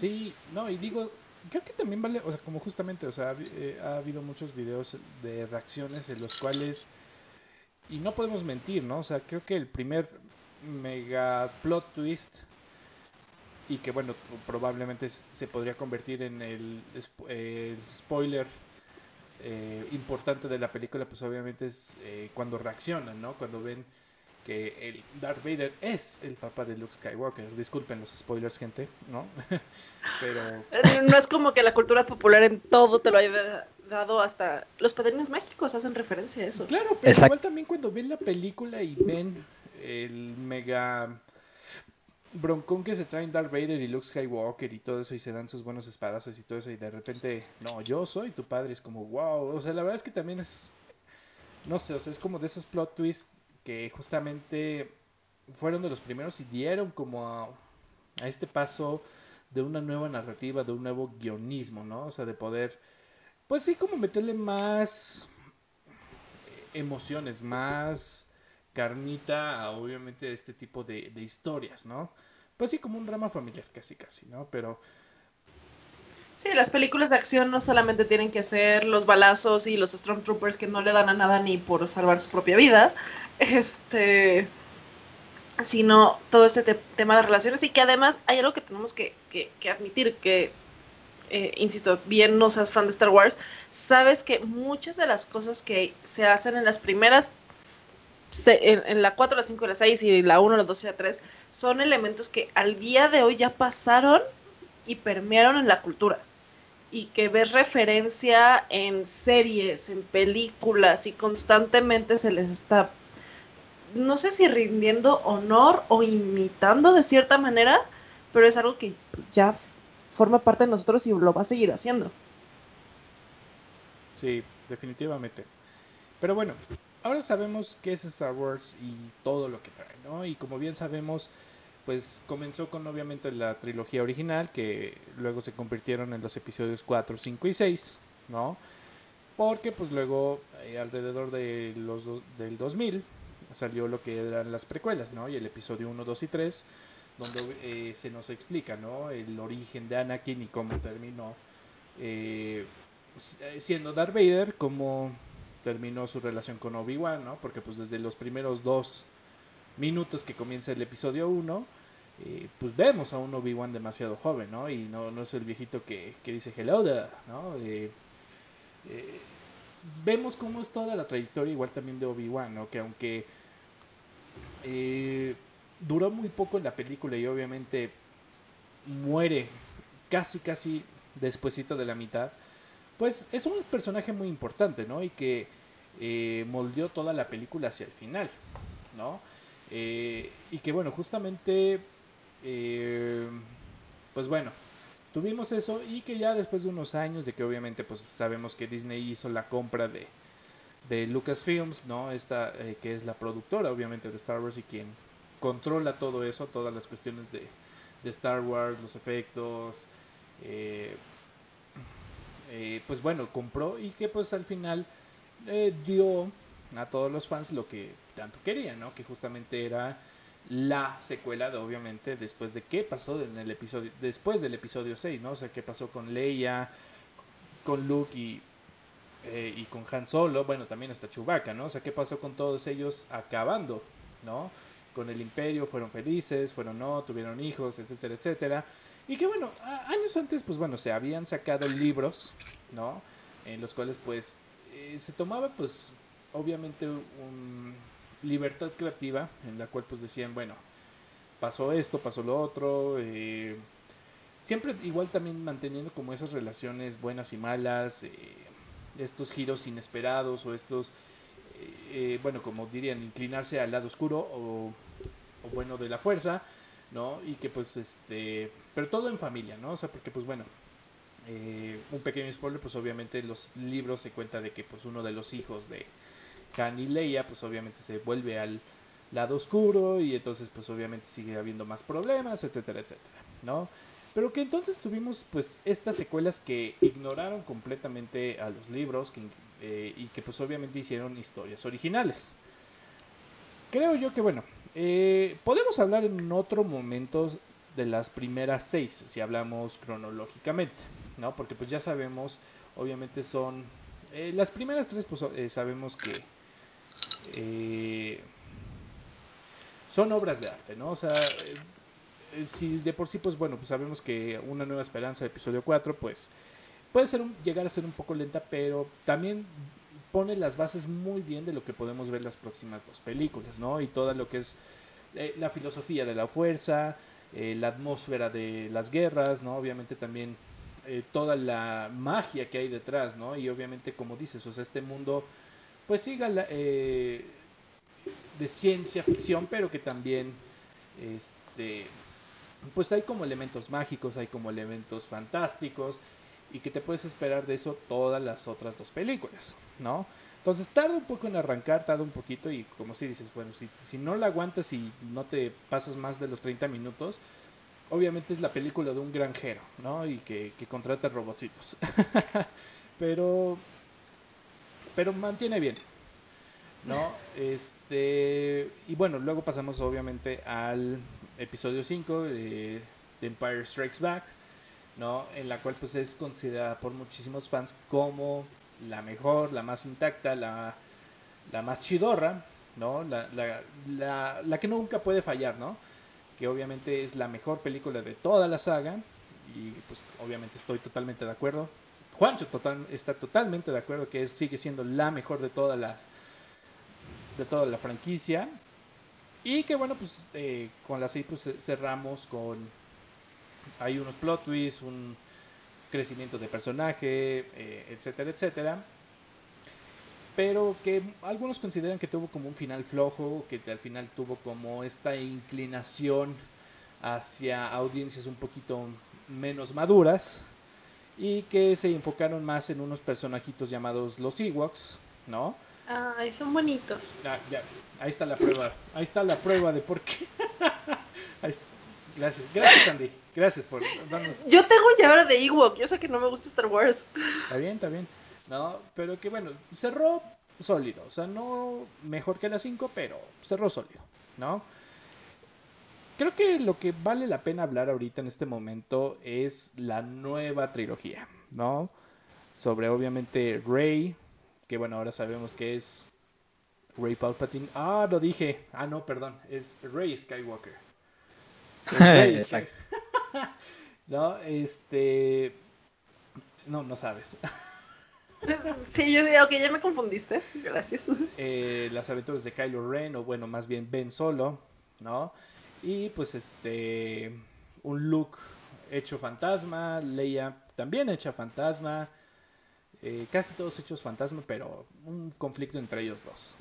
Sí, no, y digo, creo que también vale, o sea, como justamente, o sea, eh, ha, habido muchos videos de reacciones en los cuales, y no podemos mentir, ¿no? O sea, creo que el primer mega plot twist y que bueno, probablemente se podría convertir en el, spoiler eh, importante de la película, pues obviamente es eh, cuando reaccionan, ¿no? Cuando ven que el Darth Vader es el papá de Luke Skywalker. Disculpen los spoilers, gente, ¿no? <laughs> Pero... Eh, no es como que la cultura popular en todo te lo haya dado hasta... Los padrinos mágicos hacen referencia a eso. Claro, pero igual también cuando ven la película y ven el mega broncón que se traen Darth Vader y Luke Skywalker y todo eso y se dan sus buenos espadazos y todo eso y de repente, no, yo soy tu padre, es como, wow, o sea, la verdad es que también es, no sé, o sea, es como de esos plot twists que justamente fueron de los primeros y dieron como a, este paso de una nueva narrativa, de un nuevo guionismo, ¿no? O sea, de poder, pues sí, como meterle más emociones, más carnita a obviamente este tipo de, de historias, ¿no? Pues sí, como un drama familiar, casi, casi, ¿no? Pero Sí, las películas de acción no solamente tienen que ser los balazos y los Stormtroopers que no le dan a nada ni por salvar su propia vida, este, sino todo este te tema de relaciones y que además hay algo que tenemos que, que, que admitir, que, eh, insisto, bien no seas fan de Star Wars, sabes que muchas de las cosas que se hacen en las primeras en, en, la 4, la 5, la 6 y la 1, la 2 y la 3 son elementos que al día de hoy ya pasaron y permearon en la cultura y que ves referencia en series, en películas y constantemente se les está, no sé si rindiendo honor o imitando de cierta manera, pero es algo que ya forma parte de nosotros y lo va a seguir haciendo. Sí, definitivamente. Pero bueno, ahora sabemos qué es Star Wars y todo lo que trae, ¿no? Y como bien sabemos, pues comenzó con obviamente la trilogía original, que luego se convirtieron en los episodios 4, 5 y 6, ¿no? Porque pues luego eh, alrededor de los do del 2000 salió lo que eran las precuelas, ¿no? Y el episodio 1, 2 y 3, donde eh, se nos explica, ¿no? El origen de Anakin y cómo terminó eh, siendo Darth Vader, cómo terminó su relación con Obi-Wan, ¿no? Porque pues desde los primeros dos minutos que comienza el episodio 1, eh, pues vemos a un Obi-Wan demasiado joven, ¿no? Y no, es el viejito que, que dice hello there, ¿no? Eh, eh, vemos cómo es toda la trayectoria igual también de Obi-Wan, ¿no? Que aunque duró muy poco en la película y obviamente muere casi casi despuesito de la mitad, pues es un personaje muy importante, ¿no? Y que moldeó toda la película hacia el final, ¿no? Eh, y que bueno, justamente, eh, pues bueno, tuvimos eso y que ya después de unos años de que obviamente pues sabemos que Disney hizo la compra de, de Lucasfilms, ¿no? Esta eh, que es la productora obviamente de Star Wars y quien controla todo eso, todas las cuestiones de, de Star Wars, los efectos, eh, pues bueno, compró y que pues al final dio a todos los fans lo que tanto querían, ¿no? Que justamente era la secuela de obviamente después de qué pasó en el episodio después del episodio 6, ¿no? O sea, qué pasó con Leia, con Luke y eh, y con Han Solo, bueno, también hasta Chewbacca, ¿no? O sea, qué pasó con todos ellos acabando, ¿no? Con el Imperio, fueron felices, fueron no, tuvieron hijos, etcétera, etcétera. Y que bueno, años antes, pues bueno, se habían sacado libros, ¿no? En los cuales pues eh, se tomaba pues obviamente un libertad creativa en la cual pues decían, bueno, pasó esto, pasó lo otro, eh, siempre igual también manteniendo como esas relaciones buenas y malas, eh, estos giros inesperados o estos, eh, eh, bueno, como dirían, inclinarse al lado oscuro o, bueno de la fuerza, ¿no? Y que pues este, pero todo en familia, ¿no? O sea, porque pues bueno, un pequeño spoiler, pues obviamente en los libros se cuenta de que pues uno de los hijos de Han Leia, pues obviamente se vuelve al lado oscuro y entonces pues obviamente sigue habiendo más problemas, etcétera, etcétera, ¿no? Pero que entonces tuvimos pues estas secuelas que ignoraron completamente a los libros eh, y que pues obviamente hicieron historias originales. Creo yo que bueno, eh, podemos hablar en otro momento de las primeras seis, si hablamos cronológicamente, ¿no? Porque pues ya sabemos, obviamente son... eh, las primeras tres pues eh, sabemos que... eh, son obras de arte, ¿no? O sea, eh, eh, si de por sí, pues bueno, pues sabemos que Una Nueva Esperanza, episodio 4, pues puede ser llegar a ser un poco lenta, pero también pone las bases muy bien de lo que podemos ver las próximas dos películas, ¿no? Y todo lo que es eh, la filosofía de la fuerza, la atmósfera de las guerras, ¿no? Obviamente también toda la magia que hay detrás, ¿no? Y obviamente, como dices, o sea, este mundo, pues siga la, eh, de ciencia ficción, pero que también, este, pues hay como elementos mágicos, hay como elementos fantásticos, y que te puedes esperar de eso todas las otras dos películas, ¿no? Entonces tarda un poco en arrancar, tarda un poquito y como si dices, bueno, si, si no la aguantas y no te pasas más de los 30 minutos, obviamente es la película de un granjero, ¿no? Y que, que contrata robotcitos. <laughs> pero, pero mantiene bien. ¿no? Este, y bueno, luego pasamos obviamente al episodio 5 de, The Empire Strikes Back, ¿no? En la cual pues es considerada por muchísimos fans como la mejor, la más intacta, la, la más chidorra, ¿no? La, la, la, la que nunca puede fallar, ¿no? Que obviamente es la mejor película de toda la saga y pues obviamente estoy totalmente de acuerdo. Juancho está totalmente de acuerdo que es, sigue siendo la mejor de todas las de toda la franquicia. Y que bueno pues eh, con la 6 pues cerramos con hay unos plot twists un crecimiento de personaje eh, etcétera etcétera. Pero que algunos consideran que tuvo como un final flojo que al final tuvo como esta inclinación hacia audiencias un poquito menos maduras y que se enfocaron más en unos personajitos llamados los Ewoks, ¿no? Ay, son bonitos. Ah, ya, ahí está la prueba, ahí está la prueba de por qué. <laughs> Gracias, gracias Andy, gracias por darnos... Yo tengo un llavero de Ewok, yo sé que no me gusta Star Wars. Está bien, está bien. No, pero que bueno, cerró sólido, o sea, no mejor que la 5, pero cerró sólido, ¿no? Creo que lo que vale la pena hablar ahorita en este momento es la nueva trilogía, ¿no? Sobre obviamente Rey, que bueno, ahora sabemos que es Rey Palpatine. Ah, lo dije. Ah, no, perdón, es Rey Skywalker. <laughs> Exacto. <laughs> no, este... No, no sabes. <laughs> sí, yo digo, ok, ya me confundiste. Gracias. Eh, las aventuras de Kylo Ren, o bueno, más bien Ben Solo, ¿no? Y pues este, un look hecho fantasma, Leia también hecha fantasma, eh, casi todos hechos fantasma, pero un conflicto entre ellos dos.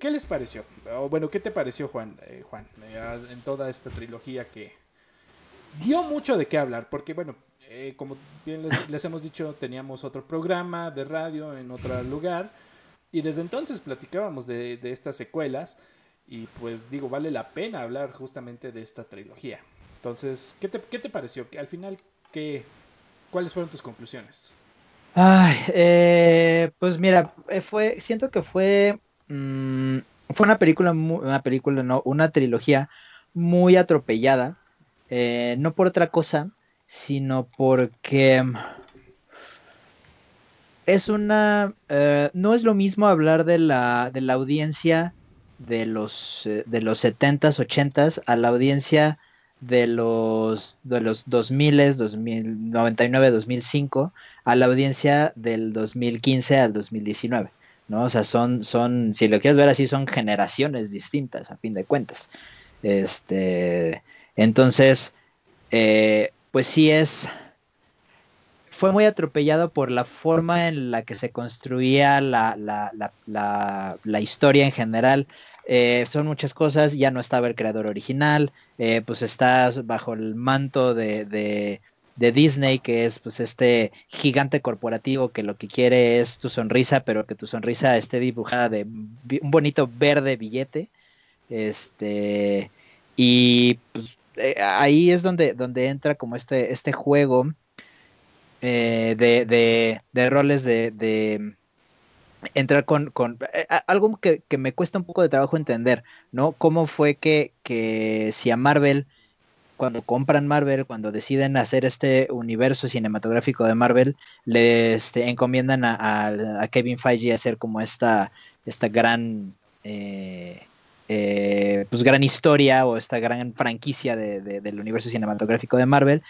¿Qué les pareció? O bueno, ¿qué te pareció, Juan? Eh, Juan, eh, en toda esta trilogía que dio mucho de qué hablar, porque bueno, como bien les, hemos dicho, teníamos otro programa de radio en otro lugar, y desde entonces platicábamos de, de estas secuelas. Y pues digo, vale la pena hablar justamente de esta trilogía. Entonces, ¿qué te, qué te pareció? Al final, ¿qué, ¿cuáles fueron tus conclusiones? Ay, eh, pues mira, eh, fue, siento que fue, mm, fue una película, una película, no, una trilogía muy atropellada, eh, no por otra cosa, sino porque es una, no es lo mismo hablar de la, de la audiencia de los, eh, de los 70s, 80s a la audiencia de los, de los 2000, 2099, 2005 a la audiencia del 2015 al 2019. ¿no? O sea, son, son, si lo quieres ver así, son generaciones distintas, a fin de cuentas. Este, entonces, eh, pues sí es, fue muy atropellado por la forma en la que se construía la, la, la, la historia en general. Eh, son muchas cosas, ya no estaba el creador original, eh, pues estás bajo el manto de, de, Disney, que es pues este gigante corporativo que lo que quiere es tu sonrisa, pero que tu sonrisa esté dibujada de un bonito verde billete. Este, y pues, eh, ahí es donde, donde entra como este, este juego de, de, roles de, entrar con, eh, algo que, me cuesta un poco de trabajo entender, ¿no? ¿Cómo fue que, que si a Marvel, cuando compran Marvel, cuando deciden hacer este universo cinematográfico de Marvel, le este, encomiendan a, Kevin Feige hacer como esta, esta gran... Eh, pues gran historia o esta gran franquicia del universo cinematográfico de Marvel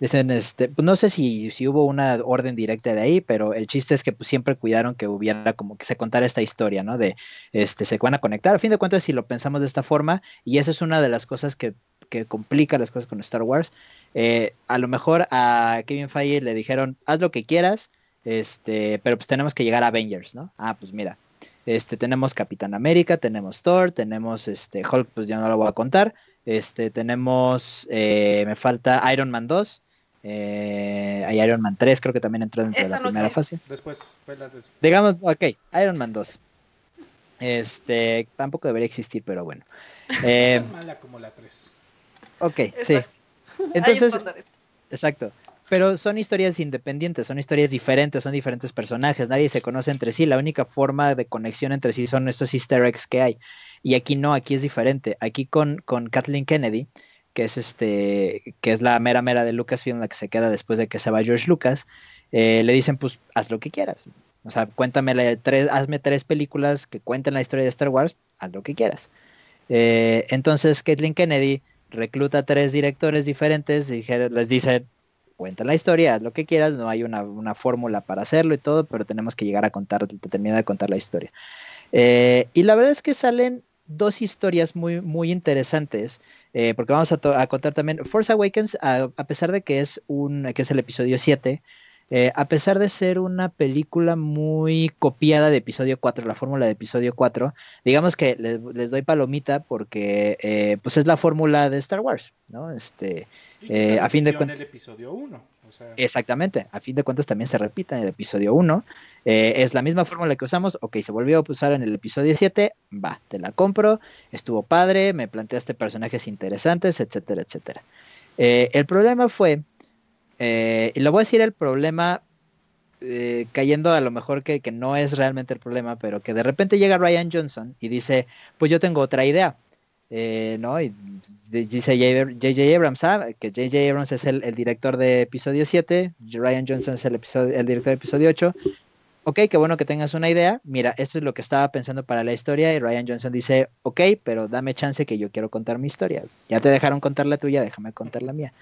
Dicen, este, pues no sé si, si, hubo una orden directa de ahí, pero el chiste es que pues, siempre cuidaron que hubiera como que se contara esta historia, ¿no? De, este, se van a conectar. A fin de cuentas, si lo pensamos de esta forma, y esa es una de las cosas que, que complica las cosas con Star Wars, eh, a lo mejor a Kevin Feige le dijeron, haz lo que quieras, este, pero pues tenemos que llegar a Avengers, ¿no? Ah, pues mira, este, tenemos Capitán América, tenemos Thor, tenemos este, Hulk, pues ya no lo voy a contar, este, tenemos, eh, me falta Iron Man 2, eh, hay Iron Man 3, creo que también entró dentro de la primera fase. Después, fue la Digamos, ok, Iron Man 2. Este, tampoco debería existir, pero bueno. <laughs> Eh, mala como la 3. Ok, sí. Entonces, exacto. pero son historias independientes, son historias diferentes, son diferentes personajes, nadie se conoce entre sí, la única forma de conexión entre sí son estos easter eggs que hay. Y aquí no, aquí es diferente. Aquí con, con Kathleen Kennedy, que es este, que es la mera mera de Lucasfilm, la que se queda después de que se va George Lucas, eh, le dicen, pues, haz lo que quieras. O sea, cuéntame tres, hazme tres películas que cuenten la historia de Star Wars, haz lo que quieras. Eh, entonces, Kathleen Kennedy recluta tres directores diferentes, les dice, cuenta la historia, haz lo que quieras, no hay una, una fórmula para hacerlo y todo, pero tenemos que llegar a contar, terminar de contar la historia. Eh, y la verdad es que salen dos historias muy, muy interesantes, eh, porque vamos a, contar también Force Awakens, a, pesar de que es, un, que es el episodio 7, eh, a pesar de ser una película muy copiada de episodio 4, la fórmula de episodio 4, digamos que les, doy palomita porque eh, pues es la fórmula de Star Wars, ¿no? Este, a fin de cuentas... el episodio 1. Exactamente, a fin de cuentas también se repite en el episodio 1. Eh, es la misma fórmula que usamos, ok, se volvió a usar en el episodio 7, va, te la compro, estuvo padre, me planteaste personajes interesantes, etcétera, etcétera. Eh, el problema fue, eh, y lo voy a decir el problema cayendo a lo mejor que, que, no es realmente el problema, pero que de repente llega Ryan Johnson y dice, pues yo tengo otra idea. ¿no? Y dice J.J. Abrams, ¿ah? que J.J. Abrams es el, director de episodio 7, Ryan Johnson es el, episodio, el director de episodio 8, ok, qué bueno que tengas una idea, mira, esto es lo que estaba pensando para la historia y Ryan Johnson dice, ok, pero dame chance que yo quiero contar mi historia. Ya te dejaron contar la tuya, déjame contar la mía.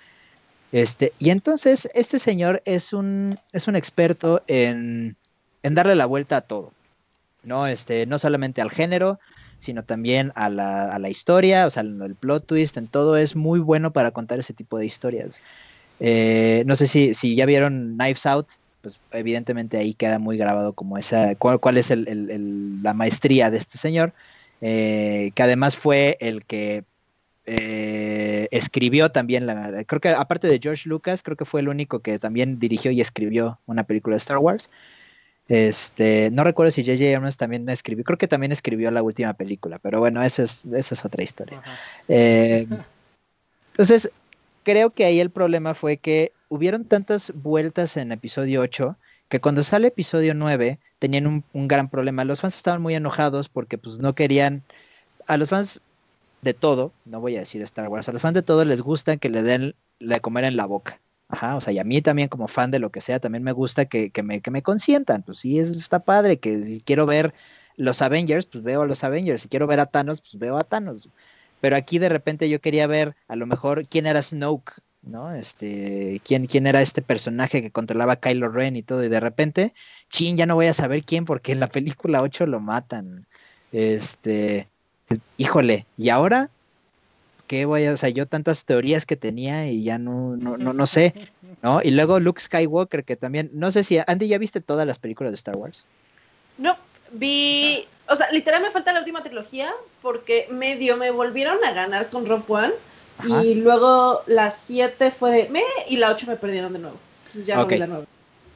Este, y entonces este señor es un, es un experto en, en darle la vuelta a todo, ¿no? Este, no solamente al género, sino también a la, a la historia, o sea, el, plot twist, en todo es muy bueno para contar ese tipo de historias. Eh, no sé si, si ya vieron Knives Out, pues evidentemente ahí queda muy grabado como esa, cuál, cuál es el, la maestría de este señor, eh, que además fue el que eh, escribió también, la, creo que aparte de George Lucas, creo que fue el único que también dirigió y escribió una película de Star Wars. Este, no recuerdo si J.J. Abrams también escribió, creo que también escribió la última película, pero bueno, esa es, esa es otra historia. Eh, entonces, creo que ahí el problema fue que hubieron tantas vueltas en episodio 8 que cuando sale episodio 9 tenían un, gran problema. Los fans estaban muy enojados porque pues no querían, a los fans de todo, no voy a decir Star Wars, a los fans de todo les gusta que le den de comer en la boca. Ajá, o sea, y a mí también como fan de lo que sea, también me gusta que, me, que me consientan. Pues sí, eso está padre, que si quiero ver los Avengers, pues veo a los Avengers. Si quiero ver a Thanos, pues veo a Thanos. Pero aquí de repente yo quería ver a lo mejor quién era Snoke, ¿no? Este, quién, quién era este personaje que controlaba a Kylo Ren y todo, y de repente, chin, ya no voy a saber quién, porque en la película 8 lo matan. Este, híjole, ¿y ahora? ¿Qué voy a, o sea, yo tantas teorías que tenía y ya no, no, no, no sé, <laughs> ¿no? Y luego Luke Skywalker, que también, no sé si, Andy, ¿ya viste todas las películas de Star Wars? No, vi, o sea, literal me falta la última trilogía porque medio me volvieron a ganar con Rob One y luego la 7 fue de me y la 8 me perdieron de nuevo. Entonces ya no vi la nueva.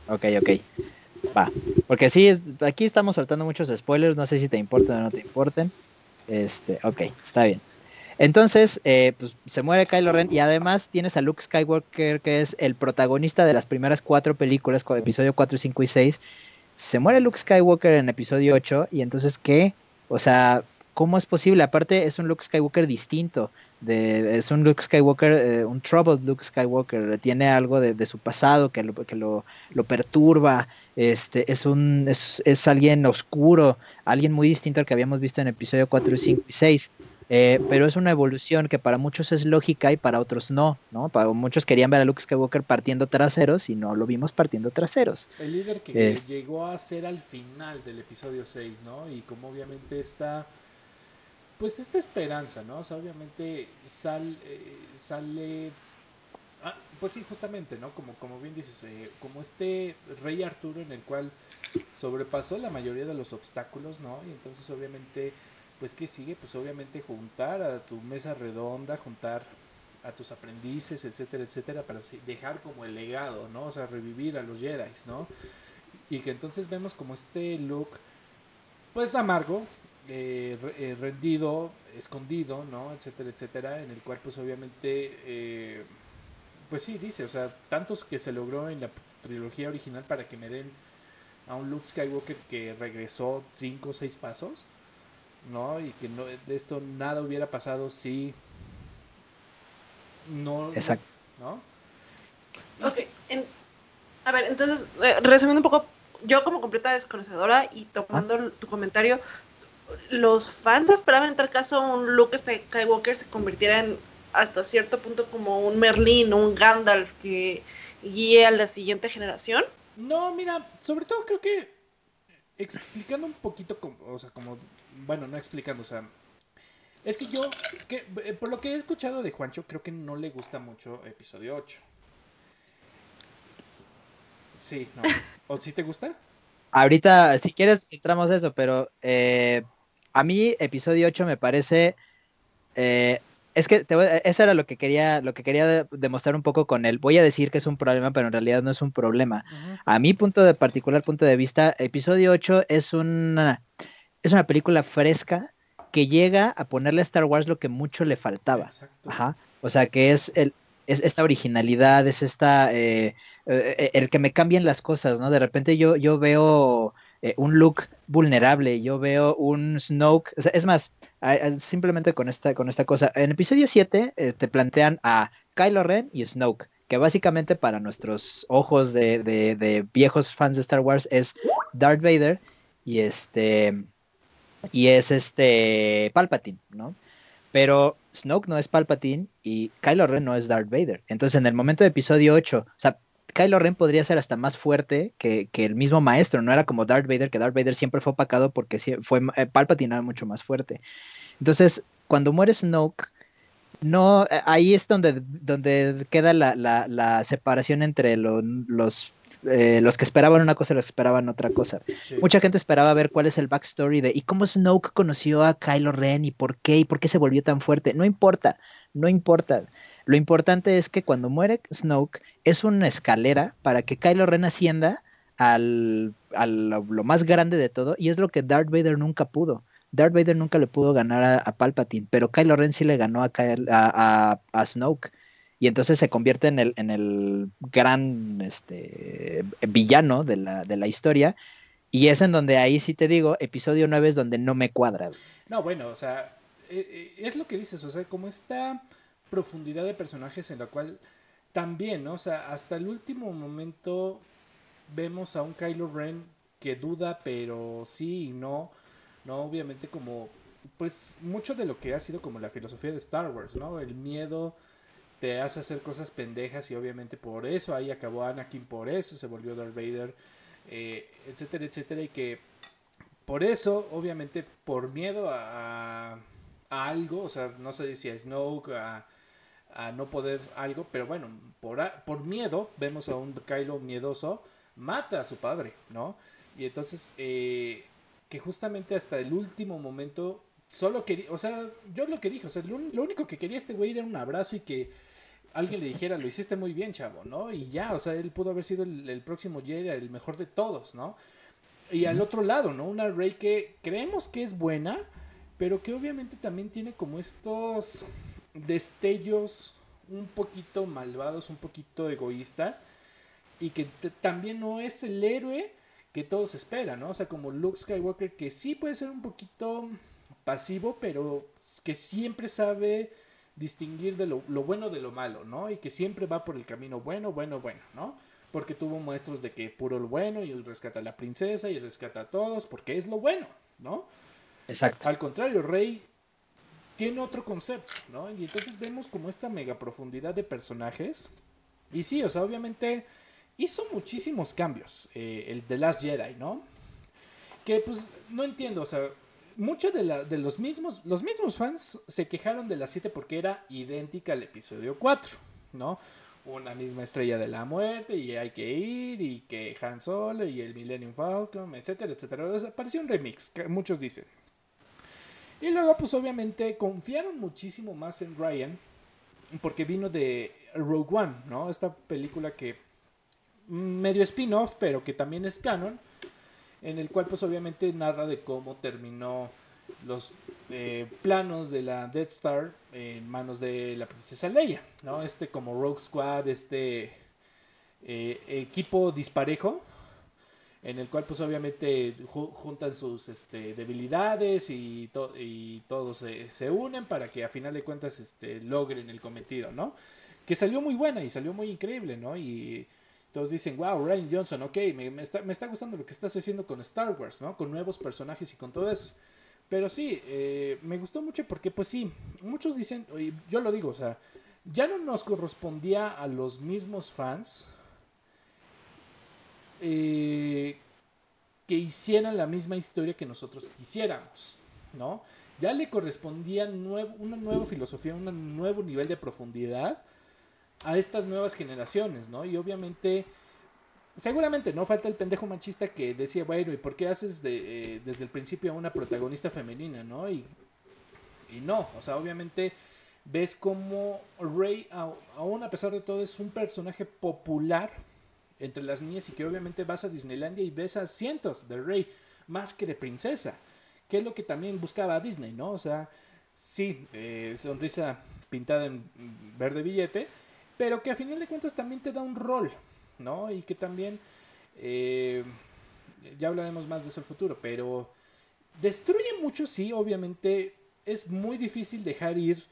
Ok, ok. Va. Porque sí, aquí estamos soltando muchos spoilers. No sé si te importan o no te importen. Este, ok, está bien. Entonces, eh, pues se muere Kylo Ren y además tienes a Luke Skywalker, que es el protagonista de las primeras cuatro películas, con episodio 4, 5 y 6. Se muere Luke Skywalker en episodio 8 y entonces, ¿qué? O sea, ¿cómo es posible? Aparte, es un Luke Skywalker distinto es un Luke Skywalker, eh, un troubled Luke Skywalker, tiene algo de, su pasado que lo, que lo, perturba, este, es un, es, alguien oscuro, alguien muy distinto al que habíamos visto en episodio 4, 5 y 6. Eh, pero es una evolución que para muchos es lógica y para otros no, ¿no? Para muchos querían ver a Luke Skywalker partiendo traseros y no lo vimos partiendo traseros. El líder que llegó a ser al final del episodio 6, ¿no? Y como obviamente está pues esta esperanza, ¿no? O sea, obviamente sal, eh, sale, ah, pues sí, justamente, ¿no? Como, como bien dices, eh, como este rey Arturo en el cual sobrepasó la mayoría de los obstáculos, ¿no? Y entonces obviamente, pues ¿qué sigue? Pues obviamente juntar a tu mesa redonda, juntar a tus aprendices, etcétera, etcétera, para dejar como el legado, ¿no? O sea, revivir a los Jedi, ¿no? Y que entonces vemos como este look, pues amargo, eh, eh, rendido, escondido, ¿no? Etcétera, etcétera, en el cual pues obviamente eh, pues sí, dice, o sea, tantos que se logró en la trilogía original para que me den a un Luke Skywalker que regresó cinco o seis pasos, ¿no? Y que no, de esto nada hubiera pasado si no... Exacto. ¿No? Ok, en- a ver, entonces, eh, resumiendo un poco, yo como completa desconocedora y tomando el- tu comentario, los fans esperaban en tal caso un Luke Skywalker se convirtiera en hasta cierto punto como un Merlin o un Gandalf que guíe a la siguiente generación. No, mira, sobre todo creo que explicando un poquito, como, o sea, como, bueno, no explicando, o sea, es que yo, que, eh, por lo que he escuchado de Juancho, creo que no le gusta mucho episodio 8. Sí, no. ¿O sí te gusta? Ahorita, si quieres, entramos a eso, pero eh, a mí episodio 8 me parece... eh, es que te voy- eso era lo que quería, lo que quería de- demostrar un poco con él. Voy a decir que es un problema, pero en realidad no es un problema. A mi punto de particular punto de vista, episodio 8 es una, es una película fresca que llega a ponerle a Star Wars lo que mucho le faltaba. Exacto. Ajá. O sea, que es, el, es esta originalidad, es esta. eh, eh, el que me cambien las cosas, ¿no? De repente yo, yo veo eh, un look vulnerable, yo veo un Snoke. O sea, es más, simplemente con esta, con esta cosa. En episodio 7 eh, te plantean a Kylo Ren y Snoke, que básicamente para nuestros ojos de, de- viejos fans de Star Wars es Darth Vader y este. Y es este. Palpatine, ¿no? Pero Snoke no es Palpatine y Kylo Ren no es Darth Vader. Entonces, en el momento de episodio 8, o sea, Kylo Ren podría ser hasta más fuerte que, que el mismo maestro. No era como Darth Vader, que Darth Vader siempre fue opacado porque fue, eh, Palpatine era mucho más fuerte. Entonces, cuando muere Snoke, no, eh, ahí es donde, donde queda la, la- la separación entre lo- los, eh, los que esperaban una cosa y los que esperaban otra cosa. Sí. Mucha gente esperaba ver cuál es el backstory de y cómo Snoke conoció a Kylo Ren y por qué y por qué se volvió tan fuerte. No importa, no importa. Lo importante es que cuando muere Snoke es una escalera para que Kylo Ren ascienda al, al- lo más grande de todo y es lo que Darth Vader nunca pudo. Darth Vader nunca le pudo ganar a, Palpatine, pero Kylo Ren sí le ganó a, a, Snoke. Y entonces se convierte en el, en el gran este, villano de la, de la historia. Y es en donde ahí sí te digo, episodio 9 es donde no me cuadra. No, bueno, o sea, eh, eh, es lo que dices, o sea, como esta profundidad de personajes en la cual también. O sea, hasta el último momento vemos a un Kylo Ren que duda, pero sí y no, no, obviamente como, pues, mucho de lo que ha sido como la filosofía de Star Wars, ¿no? El miedo te hace hacer cosas pendejas y obviamente por eso ahí acabó Anakin, por eso se volvió Darth Vader, eh, etcétera, etcétera, y que por eso, obviamente, por miedo a, a algo, o sea, no sé si a Snoke, a, a no poder algo, pero bueno, por, por miedo, vemos a un Kylo miedoso, mata a su padre, ¿no? Y entonces, eh, que justamente hasta el último momento, solo quería, o sea, yo lo que dije, o sea, lo único que quería este güey era un abrazo y que alguien le dijera, lo hiciste muy bien, chavo, ¿no? Y ya, o sea, él pudo haber sido el, el próximo Jedi, el mejor de todos, ¿no? Y al otro lado, ¿no? Una Rey que creemos que es buena, pero que obviamente también tiene como estos destellos un poquito malvados, un poquito egoístas, y que también no es el héroe que todos esperan, ¿no? O sea, como Luke Skywalker, que sí puede ser un poquito pasivo, pero que siempre sabe distinguir de lo, lo bueno de lo malo, ¿no? Y que siempre va por el camino bueno, bueno, bueno, ¿no? Porque tuvo muestros de que puro lo bueno y rescata a la princesa y rescata a todos, porque es lo bueno, ¿no? Exacto. Al contrario, Rey tiene otro concepto, ¿no? Y entonces vemos como esta mega profundidad de personajes. Y sí, o sea, obviamente hizo muchísimos cambios eh, el The Last Jedi, ¿no? Que pues no entiendo, o sea, muchos de, de los mismos los mismos fans se quejaron de la 7 porque era idéntica al episodio 4, ¿no? Una misma estrella de la muerte y hay que ir y que Han Solo y el Millennium Falcon, etcétera, etcétera. O sea, parecía un remix, que muchos dicen. Y luego, pues obviamente confiaron muchísimo más en Ryan porque vino de Rogue One, ¿no? Esta película que medio spin-off, pero que también es canon, en el cual pues obviamente narra de cómo terminó los eh, planos de la Death Star en manos de la princesa Leia, ¿no? Este como Rogue Squad, este eh, equipo disparejo, en el cual pues obviamente juntan sus este, debilidades y, y todos se, unen para que a final de cuentas este, logren el cometido, ¿no? Que salió muy buena y salió muy increíble, ¿no? Y todos dicen, wow, Ryan Johnson, ok, me, está, me está gustando lo que estás haciendo con Star Wars, ¿no? Con nuevos personajes y con todo eso. Pero sí, eh, me gustó mucho porque pues sí, muchos dicen, yo lo digo, o sea, ya no nos correspondía a los mismos fans eh, que hicieran la misma historia que nosotros quisiéramos, ¿no? Ya le correspondía una nueva filosofía, un nuevo nivel de profundidad a estas nuevas generaciones, ¿no? Y obviamente, seguramente no falta el pendejo machista que decía, bueno, ¿y por qué haces de, eh, desde el principio a una protagonista femenina, ¿no? Y, y no, o sea, obviamente ves como Rey, aún a pesar de todo, es un personaje popular entre las niñas y que obviamente vas a Disneylandia y ves a cientos de Rey, más que de princesa, que es lo que también buscaba Disney, ¿no? O sea, sí, eh, sonrisa pintada en verde billete, pero que a final de cuentas también te da un rol, ¿no? Y que también, eh, ya hablaremos más de eso en el futuro, pero destruye mucho, sí, obviamente es muy difícil dejar ir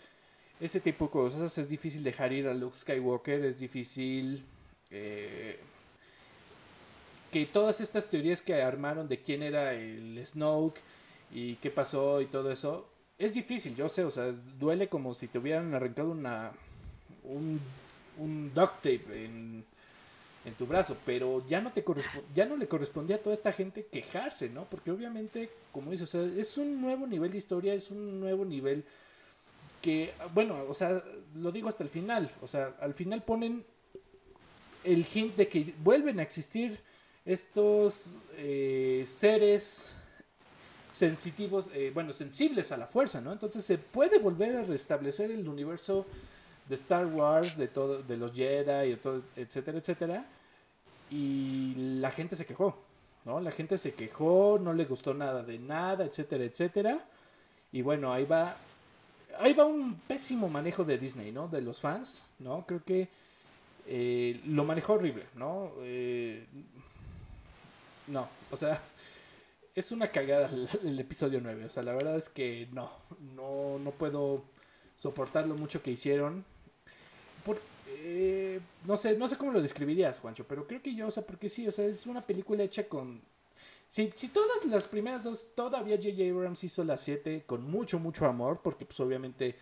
ese tipo de cosas, es difícil dejar ir a Luke Skywalker, es difícil... Eh, que todas estas teorías que armaron de quién era el Snoke y qué pasó y todo eso, es difícil, yo sé, o sea, duele como si te hubieran arrancado una un, un duct tape en, en tu brazo, pero ya no te ya no le correspondía a toda esta gente quejarse, ¿no? Porque obviamente, como dices, o sea, es un nuevo nivel de historia, es un nuevo nivel que, bueno, o sea, lo digo hasta el final, o sea, al final ponen el hint de que vuelven a existir estos eh, seres sensitivos, eh, bueno, sensibles a la fuerza, ¿no? Entonces se puede volver a restablecer el universo de Star Wars, de todo, de los Jedi, y todo, etcétera, etcétera. Y la gente se quejó, ¿no? La gente se quejó, no le gustó nada de nada, etcétera, etcétera. Y bueno, ahí va, ahí va un pésimo manejo de Disney, ¿no? De los fans, ¿no? Creo que eh, lo manejó horrible, ¿no? Eh, no, o sea, es una cagada el, episodio 9. O sea, la verdad es que no, no, no puedo soportar lo mucho que hicieron. Eh, no sé, no sé cómo lo describirías, Juancho, pero creo que yo, o sea, porque sí, o sea, es una película hecha con... Si, si todas las primeras dos, todavía J.J. Abrams hizo las siete con mucho, mucho amor, porque pues obviamente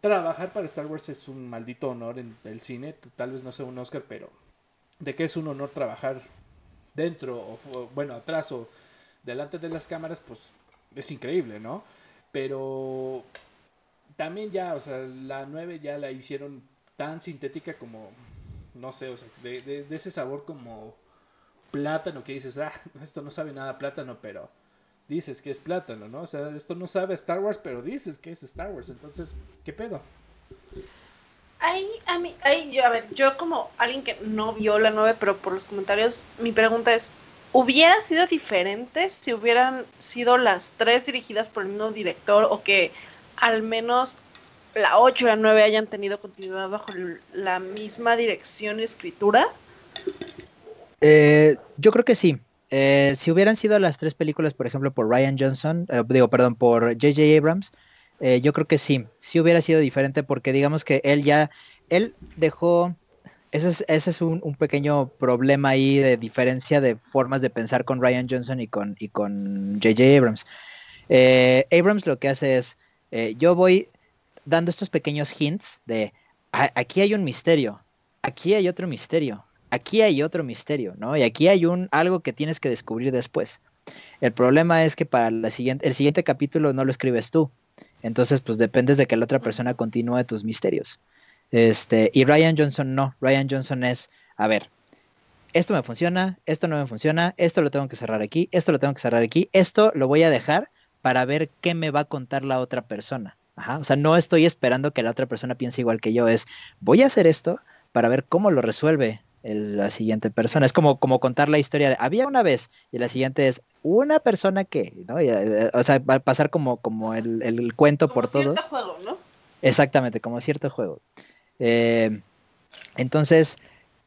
trabajar para Star Wars es un maldito honor en el cine, tal vez no sea un Oscar, pero de qué es un honor trabajar dentro, o bueno, atrás o delante de las cámaras, pues es increíble, ¿no? Pero también ya, o sea, la 9 ya la hicieron tan sintética como, no sé, o sea, de, de, ese sabor como plátano que dices, ah, <laughs> esto no sabe nada plátano, pero dices que es plátano, ¿no? O sea, esto no sabe Star Wars, pero dices que es Star Wars, entonces, ¿qué pedo? Ahí, a mí, ahí, yo, a ver, yo como alguien que no vio la 9, pero por los comentarios, mi pregunta es, ¿hubiera sido diferente si hubieran sido las tres dirigidas por el mismo director o que al menos la 8 y la 9 hayan tenido continuidad bajo la misma dirección y escritura? Eh, yo creo que sí. Eh, si hubieran sido las tres películas, por ejemplo, por Ryan Johnson, eh, digo, perdón, por J.J. Abrams, yo creo que sí, sí hubiera sido diferente porque digamos que él ya, él dejó, ese es, ese es un, pequeño problema ahí de diferencia de formas de pensar con Ryan Johnson y con y con J.J. Abrams. Eh, Abrams lo que hace es, eh, yo voy dando estos pequeños hints de, aquí hay un misterio, aquí hay otro misterio, aquí hay otro misterio, ¿no? Y aquí hay un algo que tienes que descubrir después. El problema es que para la siguiente, el siguiente capítulo no lo escribes tú, entonces, pues dependes de que la otra persona continúe tus misterios. Este, y Ryan Johnson no. Ryan Johnson es, a ver, esto me funciona, esto no me funciona, esto lo tengo que cerrar aquí, esto lo tengo que cerrar aquí, esto lo voy a dejar para ver qué me va a contar la otra persona. Ajá, o sea, no estoy esperando que la otra persona piense igual que yo, es voy a hacer esto para ver cómo lo resuelve la siguiente persona. Es como, como contar la historia de había una vez y la siguiente es una persona que, ¿no? Eh, o sea, va a pasar como, como el, el cuento por todos. juego, ¿no? Exactamente, como cierto juego. Eh, entonces,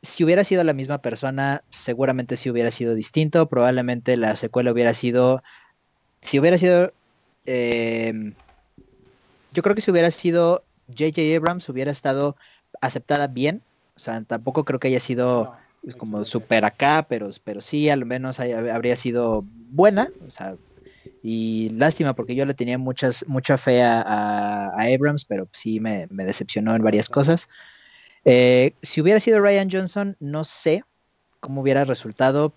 si hubiera sido la misma persona, seguramente sí hubiera sido distinto. Probablemente la secuela hubiera sido. Si hubiera sido. Eh, yo creo que si hubiera sido J.J. Abrams, hubiera estado aceptada bien. O sea, tampoco creo que haya sido como super acá, pero, pero sí, al menos habría sido buena. O sea, y lástima porque yo le tenía muchas, mucha fe a, Abrams, pero sí me, decepcionó en varias cosas. Eh, si hubiera sido Ryan Johnson, no sé cómo hubiera resultado.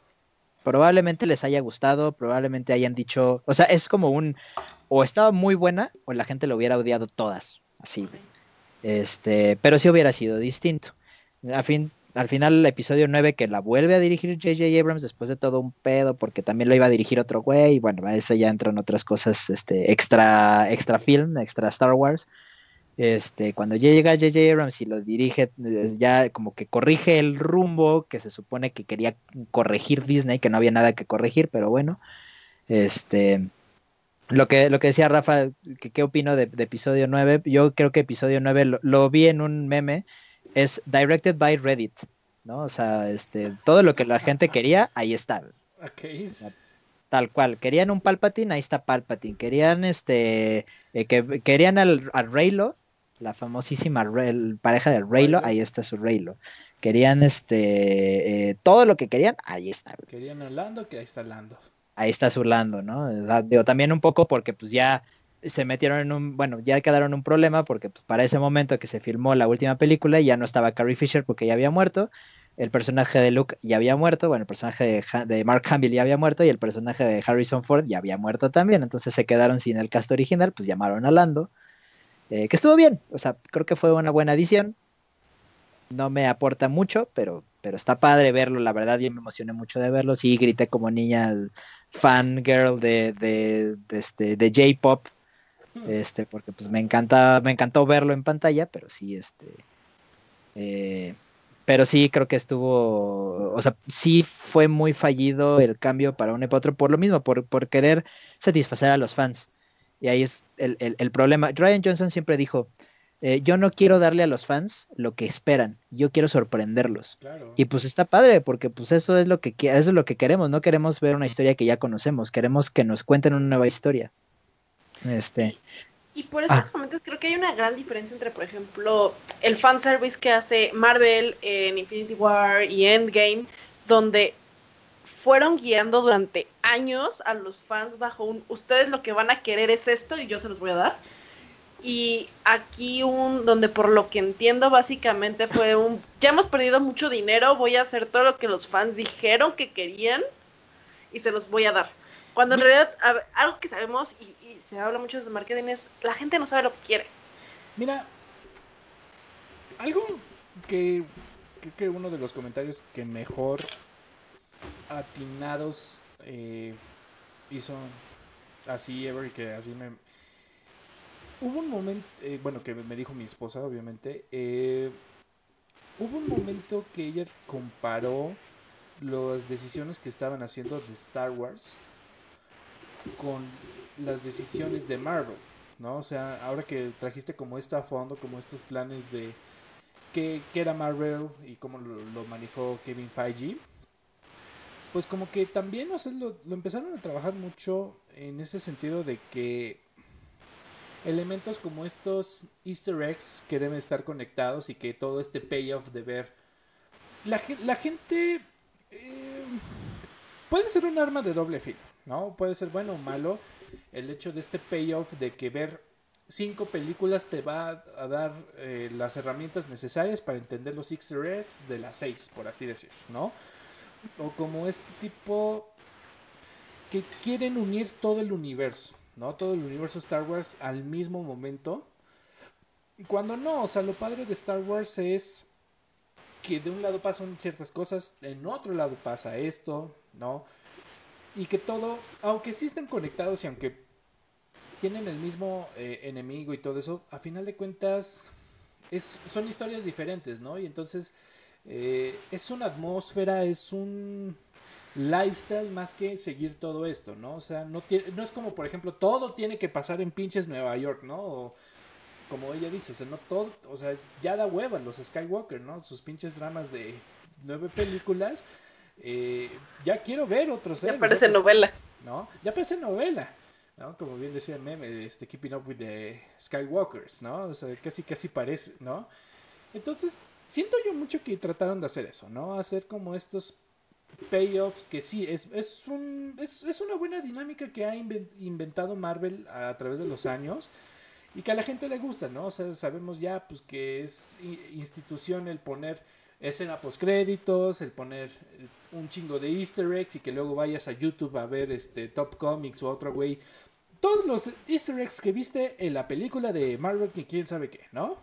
Probablemente les haya gustado, probablemente hayan dicho, o sea, es como un, o estaba muy buena o la gente lo hubiera odiado todas, así. Este, pero sí hubiera sido distinto. A fin, al final el episodio 9 que la vuelve a dirigir J.J. Abrams después de todo un pedo porque también lo iba a dirigir otro güey y bueno, eso ya entran otras cosas este extra extra film, extra Star Wars. Este, cuando llega J.J. Abrams y lo dirige, eh, ya como que corrige el rumbo que se supone que quería corregir Disney, que no había nada que corregir, pero bueno. Este, lo que, lo que decía Rafa, que qué opino de, episodio 9, yo creo que episodio 9 lo vi en un meme es directed by Reddit, ¿no? O sea, este, todo lo que la gente quería, ahí está. Tal cual. Querían un Palpatine, ahí está Palpatine. Querían este, eh, que querían al, Reylo, la famosísima pareja del Reylo, ahí está su Reylo. Querían este, eh, todo lo que querían, ahí está. Querían a Lando, que ahí está Lando. Ahí está su Lando, ¿no? Digo, también un poco porque pues ya se metieron en un, bueno, ya quedaron un problema porque pues, para ese momento que se filmó la última película ya no estaba Carrie Fisher porque ya había muerto, el personaje de Luke ya había muerto, bueno, el personaje de, Mark Hamill ya había muerto y el personaje de Harrison Ford ya había muerto también, entonces se quedaron sin el cast original, pues llamaron a Lando, eh, que estuvo bien, o sea, creo que fue una buena adición, no me aporta mucho, pero, pero está padre verlo, la verdad yo me emocioné mucho de verlo, sí grité como niña fangirl de, de, de, este, de J-Pop este, porque pues me encanta, me encantó verlo en pantalla, pero sí, este, eh, pero sí creo que estuvo, o sea, sí fue muy fallido el cambio para un y otro por lo mismo, por, por querer satisfacer a los fans. Y ahí es el, el, problema. Ryan Johnson siempre dijo, eh, yo no quiero darle a los fans lo que esperan, yo quiero sorprenderlos. Y pues está padre, porque pues eso es lo que eso es lo que queremos, no queremos ver una historia que ya conocemos, queremos que nos cuenten una nueva historia. Este. Y, por eso ah. creo que hay una gran diferencia entre, por ejemplo, el fanservice que hace Marvel en Infinity War y Endgame, donde fueron guiando durante años a los fans bajo un ustedes lo que van a querer es esto y yo se los voy a dar. Y aquí un donde por lo que entiendo básicamente fue un ya hemos perdido mucho dinero, voy a hacer todo lo que los fans dijeron que querían y se los voy a dar. Cuando en realidad, algo que sabemos y, se habla mucho de marketing es la gente no sabe lo que quiere. Mira, algo que creo que uno de los comentarios que mejor atinados eh, hizo así Ever que así me hubo un momento eh, bueno que me dijo mi esposa obviamente eh, hubo un momento que ella comparó las decisiones que estaban haciendo de Star Wars con las decisiones de Marvel, ¿no? O sea, ahora que trajiste como esto a fondo, como estos planes de qué, era Marvel y cómo lo, manejó Kevin Feige, pues como que también, o lo, empezaron a trabajar mucho en ese sentido de que elementos como estos easter eggs que deben estar conectados y que todo este payoff de ver la, la gente eh, puede ser un arma de doble filo ¿no? Puede ser bueno o malo el hecho de este payoff de que ver cinco películas te va a dar eh, las herramientas necesarias para entender los easter eggs de las seis, por así decir, ¿no? O como este tipo que quieren unir todo el universo, ¿no? Todo el universo Star Wars al mismo momento. Cuando no, o sea, lo padre de Star Wars es que de un lado pasan ciertas cosas, en otro lado pasa esto, ¿no? Y que todo, aunque sí estén conectados y aunque tienen el mismo eh, enemigo y todo eso, a final de cuentas es, son historias diferentes, ¿no? Y entonces Eh, es una atmósfera, es un lifestyle más que seguir todo esto, ¿no? O sea, no, tiene, no es como, por ejemplo, todo tiene que pasar en pinches Nueva York, ¿no? O, como ella dice, o sea, no todo, o sea, ya da hueva los Skywalker, ¿no? Sus pinches dramas de nueve películas. Eh, ya quiero ver otros. Ya parece novela. ¿No? Ya parece novela. ¿no? Como bien decía el meme, este, Keeping Up with the Skywalkers, ¿no? O sea, casi, casi parece, ¿no? Entonces, siento yo mucho que trataron de hacer eso, ¿no? Hacer como estos payoffs que sí, es, es, un, es, es una buena dinámica que ha inventado Marvel a, través de los años y que a la gente le gusta, ¿no? O sea, sabemos ya pues que es institución el poner escena post créditos, el poner un chingo de easter eggs y que luego vayas a YouTube a ver este Top Comics o otro güey todos los easter eggs que viste en la película de Marvel que quién sabe qué, ¿no?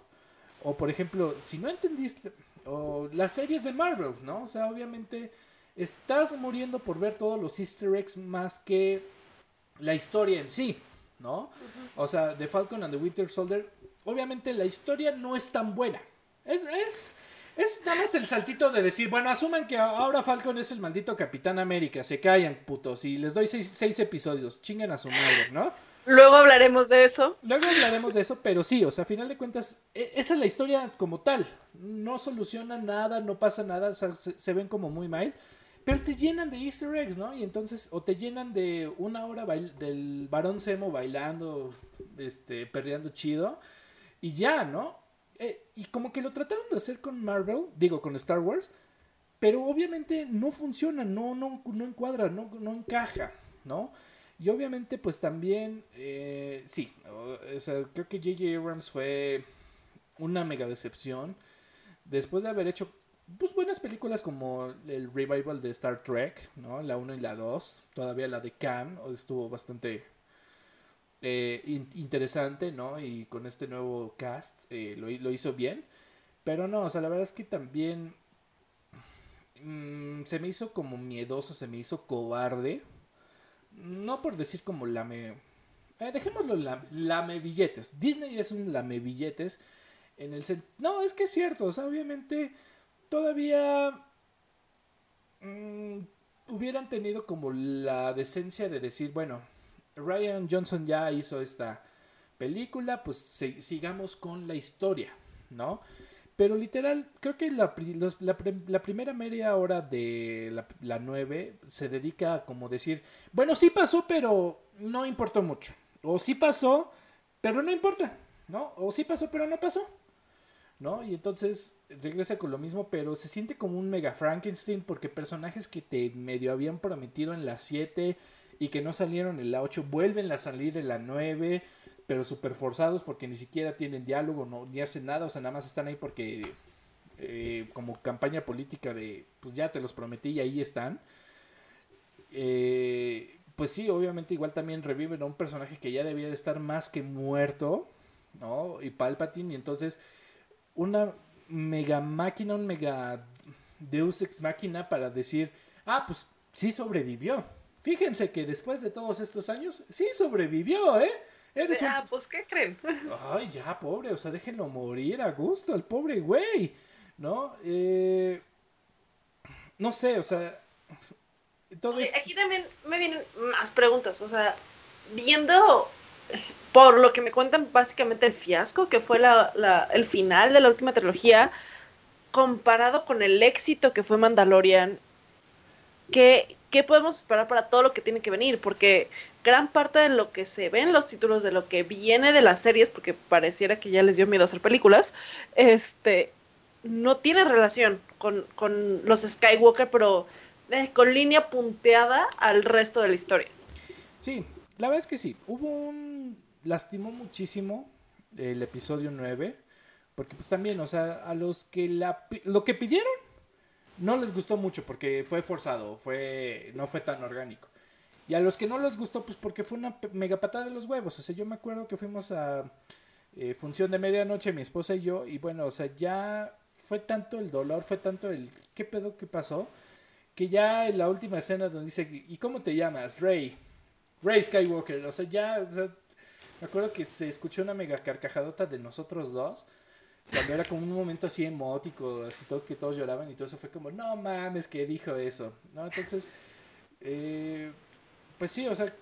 O por ejemplo, si no entendiste, o las series de Marvel, ¿no? O sea, obviamente estás muriendo por ver todos los easter eggs más que la historia en sí, ¿no? O sea, The Falcon and the Winter Soldier, obviamente la historia no es tan buena. Es, es, es nada más el saltito de decir, bueno, asuman que ahora Falcon es el maldito Capitán América, se callan, putos, y les doy seis, seis episodios, chinguen a su madre, ¿no? Luego hablaremos de eso. Luego hablaremos de eso, pero sí, o sea, a final de cuentas, e, esa es la historia como tal. No soluciona nada, no pasa nada, o sea, se, ven como muy mal. Pero te llenan de easter eggs, ¿no? Y entonces, o te llenan de una hora del varón Semo bailando, este, perreando chido, y ya, ¿no? Eh, y como que lo trataron de hacer con Marvel, digo, con Star Wars, pero obviamente no funciona, no, no, no encuadra, no, no encaja, ¿no? Y obviamente, pues también, eh, sí, creo que J.J. Abrams fue una mega decepción. Después de haber hecho, pues, buenas películas como el revival de Star Trek, ¿no? La 1 y la 2. Todavía la de Khan estuvo bastante eh, interesante, ¿no? Y con este nuevo cast eh, lo, hizo bien. Pero no, o sea, la verdad es que también mm, se me hizo como miedoso, se me hizo cobarde no por decir como lame, eh, dejémoslo lame billetes. Disney es un lame billetes en el no, es que es cierto, o sea, obviamente todavía mm, hubieran tenido como la decencia de decir, bueno, Ryan Johnson ya hizo esta película, pues sigamos con la historia, ¿no? Pero literal, creo que la, primera media hora de la, la 9 se dedica a como decir, bueno, sí pasó, pero no importó mucho. O sí pasó, pero no importa, ¿no? O sí pasó, pero no pasó. ¿No? Y entonces regresa con lo mismo, pero se siente como un mega Frankenstein porque personajes que te medio habían prometido en la 7 y que no salieron en la 8 vuelven a salir en la 9 pero súper forzados porque ni siquiera tienen diálogo, no, ni hacen nada, o sea, nada más están ahí porque eh, como campaña política de, pues ya te los prometí y ahí están. Eh, pues sí, obviamente igual también reviven a un personaje que ya debía de estar más que muerto, ¿no? Y Palpatine, y entonces una mega máquina, un mega Deus ex máquina para decir, ah, pues sí sobrevivió. Fíjense que después de todos estos años, sí sobrevivió, ¿eh? Ah, pues, ¿qué creen? <laughs> Ay, ya, pobre, o sea, déjenlo morir a gusto, el pobre güey, ¿no? Eh... No sé, o sea... Todo Aquí también me vienen más preguntas, o sea, viendo por lo que me cuentan básicamente el fiasco que fue la, el final de la última trilogía, comparado con el éxito que fue Mandalorian, ¿qué, ¿qué podemos esperar para todo lo que tiene que venir? Porque gran parte de lo que se ve en los títulos, de lo que viene de las series, porque pareciera que ya les dio miedo hacer películas, este, no tiene relación con, los Skywalker, pero eh, con línea punteada al resto de la historia. Sí, la verdad es que sí. Hubo un... lastimó muchísimo el episodio 9, porque pues también, o sea, a los que la... lo que pidieron no les gustó mucho porque fue forzado, fue no fue tan orgánico. Y a los que no les gustó, pues porque fue una mega patada de los huevos. O sea, yo me acuerdo que fuimos a eh, función de medianoche, mi esposa y yo, y bueno, o sea, ya fue tanto el dolor, fue tanto el qué pedo que pasó, que ya en la última escena donde dice, ¿y cómo te llamas? Rey. Rey Skywalker. O sea, ya, o sea, me acuerdo que se escuchó una mega carcajadota de nosotros dos. Cuando era como un momento así emótico, así todo que todos lloraban y todo eso fue como, no mames, que dijo eso, ¿no? Entonces, eh, pues sí, o sea,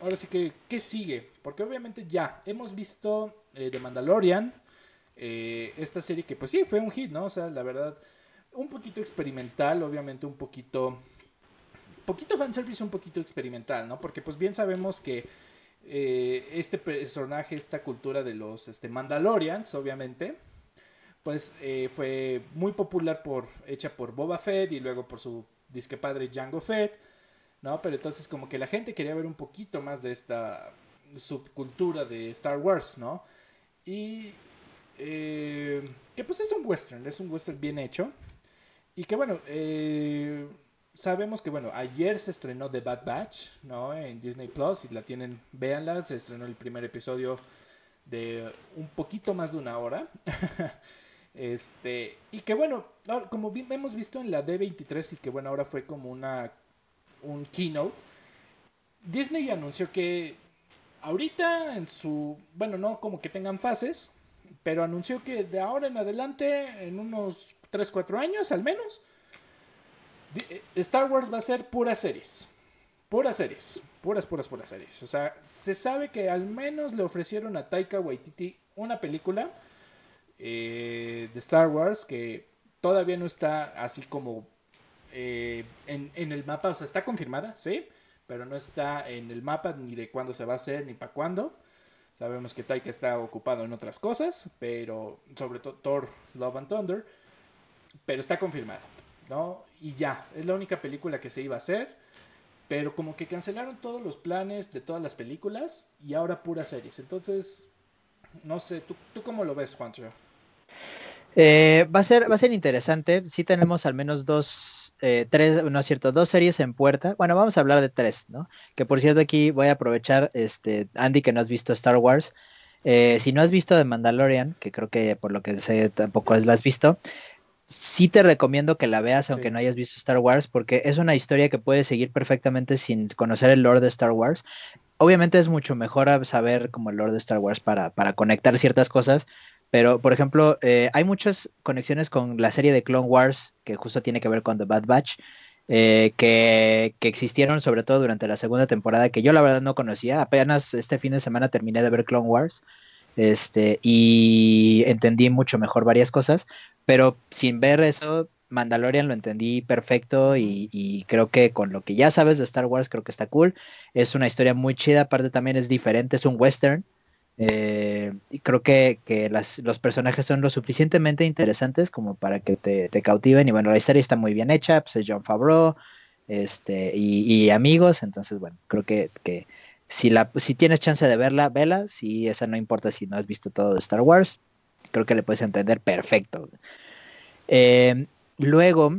ahora sí que, ¿qué sigue? Porque obviamente ya, hemos visto eh, The Mandalorian, eh, esta serie que pues sí, fue un hit, ¿no? O sea, la verdad, un poquito experimental, obviamente un poquito, poquito fanservice, un poquito experimental, ¿no? Porque pues bien sabemos que eh, este personaje, esta cultura de los este, Mandalorians, obviamente, pues eh, fue muy popular por, hecha por Boba Fett y luego por su disque padre Django Fett, ¿no? Pero entonces como que la gente quería ver un poquito más de esta subcultura de Star Wars, ¿no? Y eh, que pues es un western, es un western bien hecho. Y que bueno, eh, sabemos que, bueno, ayer se estrenó The Bad Batch, ¿no? En Disney Plus, y la tienen, véanla, se estrenó el primer episodio de un poquito más de una hora. <laughs> este, y que bueno, como hemos visto en la D23 y que bueno, ahora fue como una un keynote, Disney anunció que ahorita en su, bueno, no como que tengan fases, pero anunció que de ahora en adelante, en unos 3, 4 años al menos, Star Wars va a ser puras series. Puras series. Puras, puras, puras series. O sea, se sabe que al menos le ofrecieron a Taika Waititi una película eh, de Star Wars que todavía no está así como eh, en, en, el mapa. O sea, está confirmada, sí, pero no está en el mapa ni de cuándo se va a hacer ni para cuándo. Sabemos que Taika está ocupado en otras cosas, pero sobre todo Thor, Love and Thunder, pero está confirmado, ¿no? Y ya, es la única película que se iba a hacer, pero como que cancelaron todos los planes de todas las películas y ahora puras series. Entonces, no sé, ¿tú, tú cómo lo ves, Juancho? Eh, va, a ser, va a ser interesante. Sí tenemos al menos dos eh, tres, no es cierto, dos series en puerta. Bueno, vamos a hablar de tres, ¿no? Que por cierto aquí voy a aprovechar, este, Andy, que no has visto Star Wars. Eh, si no has visto The Mandalorian, que creo que por lo que sé tampoco la has visto, sí te recomiendo que la veas aunque no hayas visto Star Wars, porque es una historia que puedes seguir perfectamente sin conocer el lore de Star Wars. Obviamente es mucho mejor saber como el lore de Star Wars para, para conectar ciertas cosas, pero, por ejemplo, eh, hay muchas conexiones con la serie de Clone Wars, que justo tiene que ver con The Bad Batch, eh, que, existieron sobre todo durante la segunda temporada, que yo la verdad no conocía. Apenas este fin de semana terminé de ver Clone Wars. Este, y entendí mucho mejor varias cosas, pero sin ver eso, Mandalorian lo entendí perfecto y, y, creo que con lo que ya sabes de Star Wars creo que está cool. Es una historia muy chida, aparte también es diferente, es un western, eh, y creo que, los personajes son lo suficientemente interesantes como para que te, cautiven. Y bueno, la historia está muy bien hecha, pues es John Favreau este, y, amigos. Entonces, bueno, creo que, si, la, si tienes chance de verla, vela. Si esa no importa si no has visto todo de Star Wars, creo que le puedes entender perfecto. Eh, luego,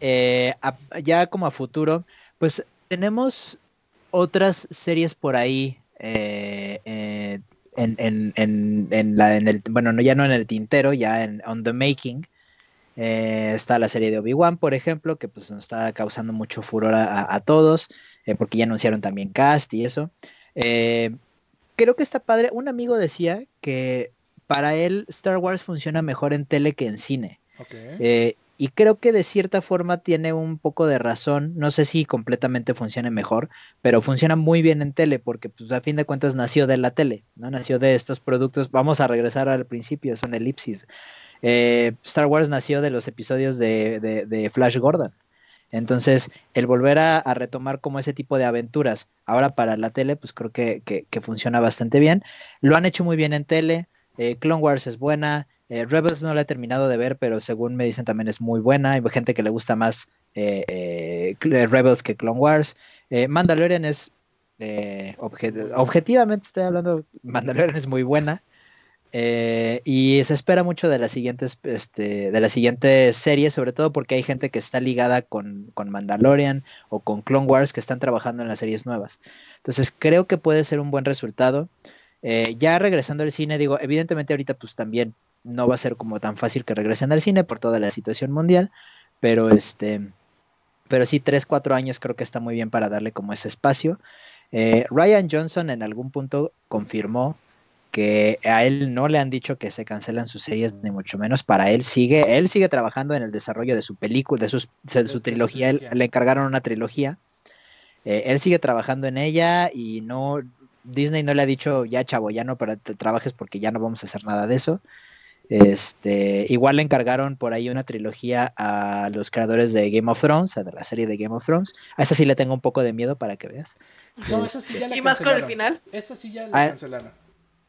eh, ya como a futuro, pues tenemos otras series por ahí eh, eh, en, en, en, la, en el, bueno, no, ya no en el tintero, ya en On the Making. Eh, está la serie de Obi-Wan, por ejemplo, que pues nos está causando mucho furor a, todos, porque ya anunciaron también cast y eso. creo que está padre. Un amigo decía que para él Star Wars funciona mejor en tele que en cine. Okay. Y creo que de cierta forma tiene un poco de razón. No sé si completamente funcione mejor, pero funciona muy bien en tele porque pues a fin de cuentas nació de la tele, ¿no? Nació de estos productos. Vamos a regresar al principio, son elipsis. Eh, Star Wars nació de los episodios de, Flash Gordon. Entonces, el volver a, retomar como ese tipo de aventuras ahora para la tele, pues creo que, funciona bastante bien. Lo han hecho muy bien en tele. Eh, Clone Wars es buena. Eh, Rebels no la he terminado de ver, pero según me dicen también es muy buena. Hay gente que le gusta más Rebels que Clone Wars. Mandalorian es, objetivamente estoy hablando, Mandalorian es muy buena. Y se espera mucho de las siguientes, este, de la siguiente serie, sobre todo porque hay gente que está ligada con, con Mandalorian o con Clone Wars que están trabajando en las series nuevas. Entonces creo que puede ser un buen resultado. ya regresando al cine, digo, evidentemente ahorita pues también no va a ser como tan fácil que regresen al cine por toda la situación mundial, pero este, pero sí, tres, cuatro años creo que está muy bien para darle como ese espacio. Eh, Ryan Johnson en algún punto confirmó que a él no le han dicho que se cancelan sus series, ni mucho menos. Para él sigue, él sigue trabajando en el desarrollo de su película, de, sus, de su trilogía. Él, le encargaron una trilogía. Eh, él sigue trabajando en ella y no, Disney no le ha dicho ya chavo, ya no para te trabajes porque ya no vamos a hacer nada de eso. Este, igual le encargaron por ahí una trilogía a los creadores de Game of Thrones, de la serie de Game of Thrones. A esa sí le tengo un poco de miedo para que veas. No, esa sí ya la Y más con el final. Esa sí ya la Ah, cancelaron.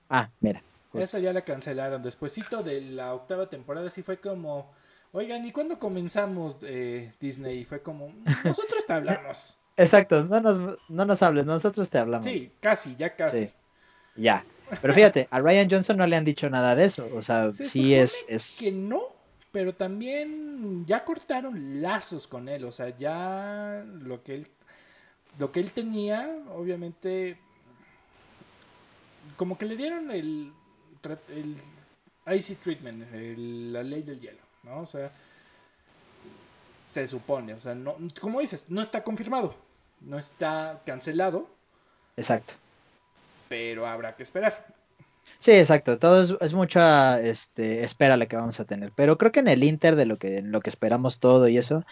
Ah, mira. justo. Esa ya la cancelaron. Despuésito de la octava temporada sí fue como, oigan, ¿y cuándo comenzamos eh, Disney? Y fue como, nosotros te hablamos. <laughs> Exacto, no nos, no nos hables, nosotros te hablamos. Sí, casi, ya casi. Sí. Ya. Pero fíjate, a Ryan Johnson no le han dicho nada de eso. O sea, Se sí es, es. Que no, pero también ya cortaron lazos con él. O sea, ya lo que él, lo que él tenía, obviamente, como que le dieron el, el icy treatment, el- la ley del hielo, ¿no? O sea, se supone, o sea, no, como dices, no está confirmado, no está cancelado, Exacto. pero habrá que esperar. Sí, exacto. Todo es, es mucha este, espera la que vamos a tener. Pero creo que en el Inter de lo que, en lo que esperamos todo y eso,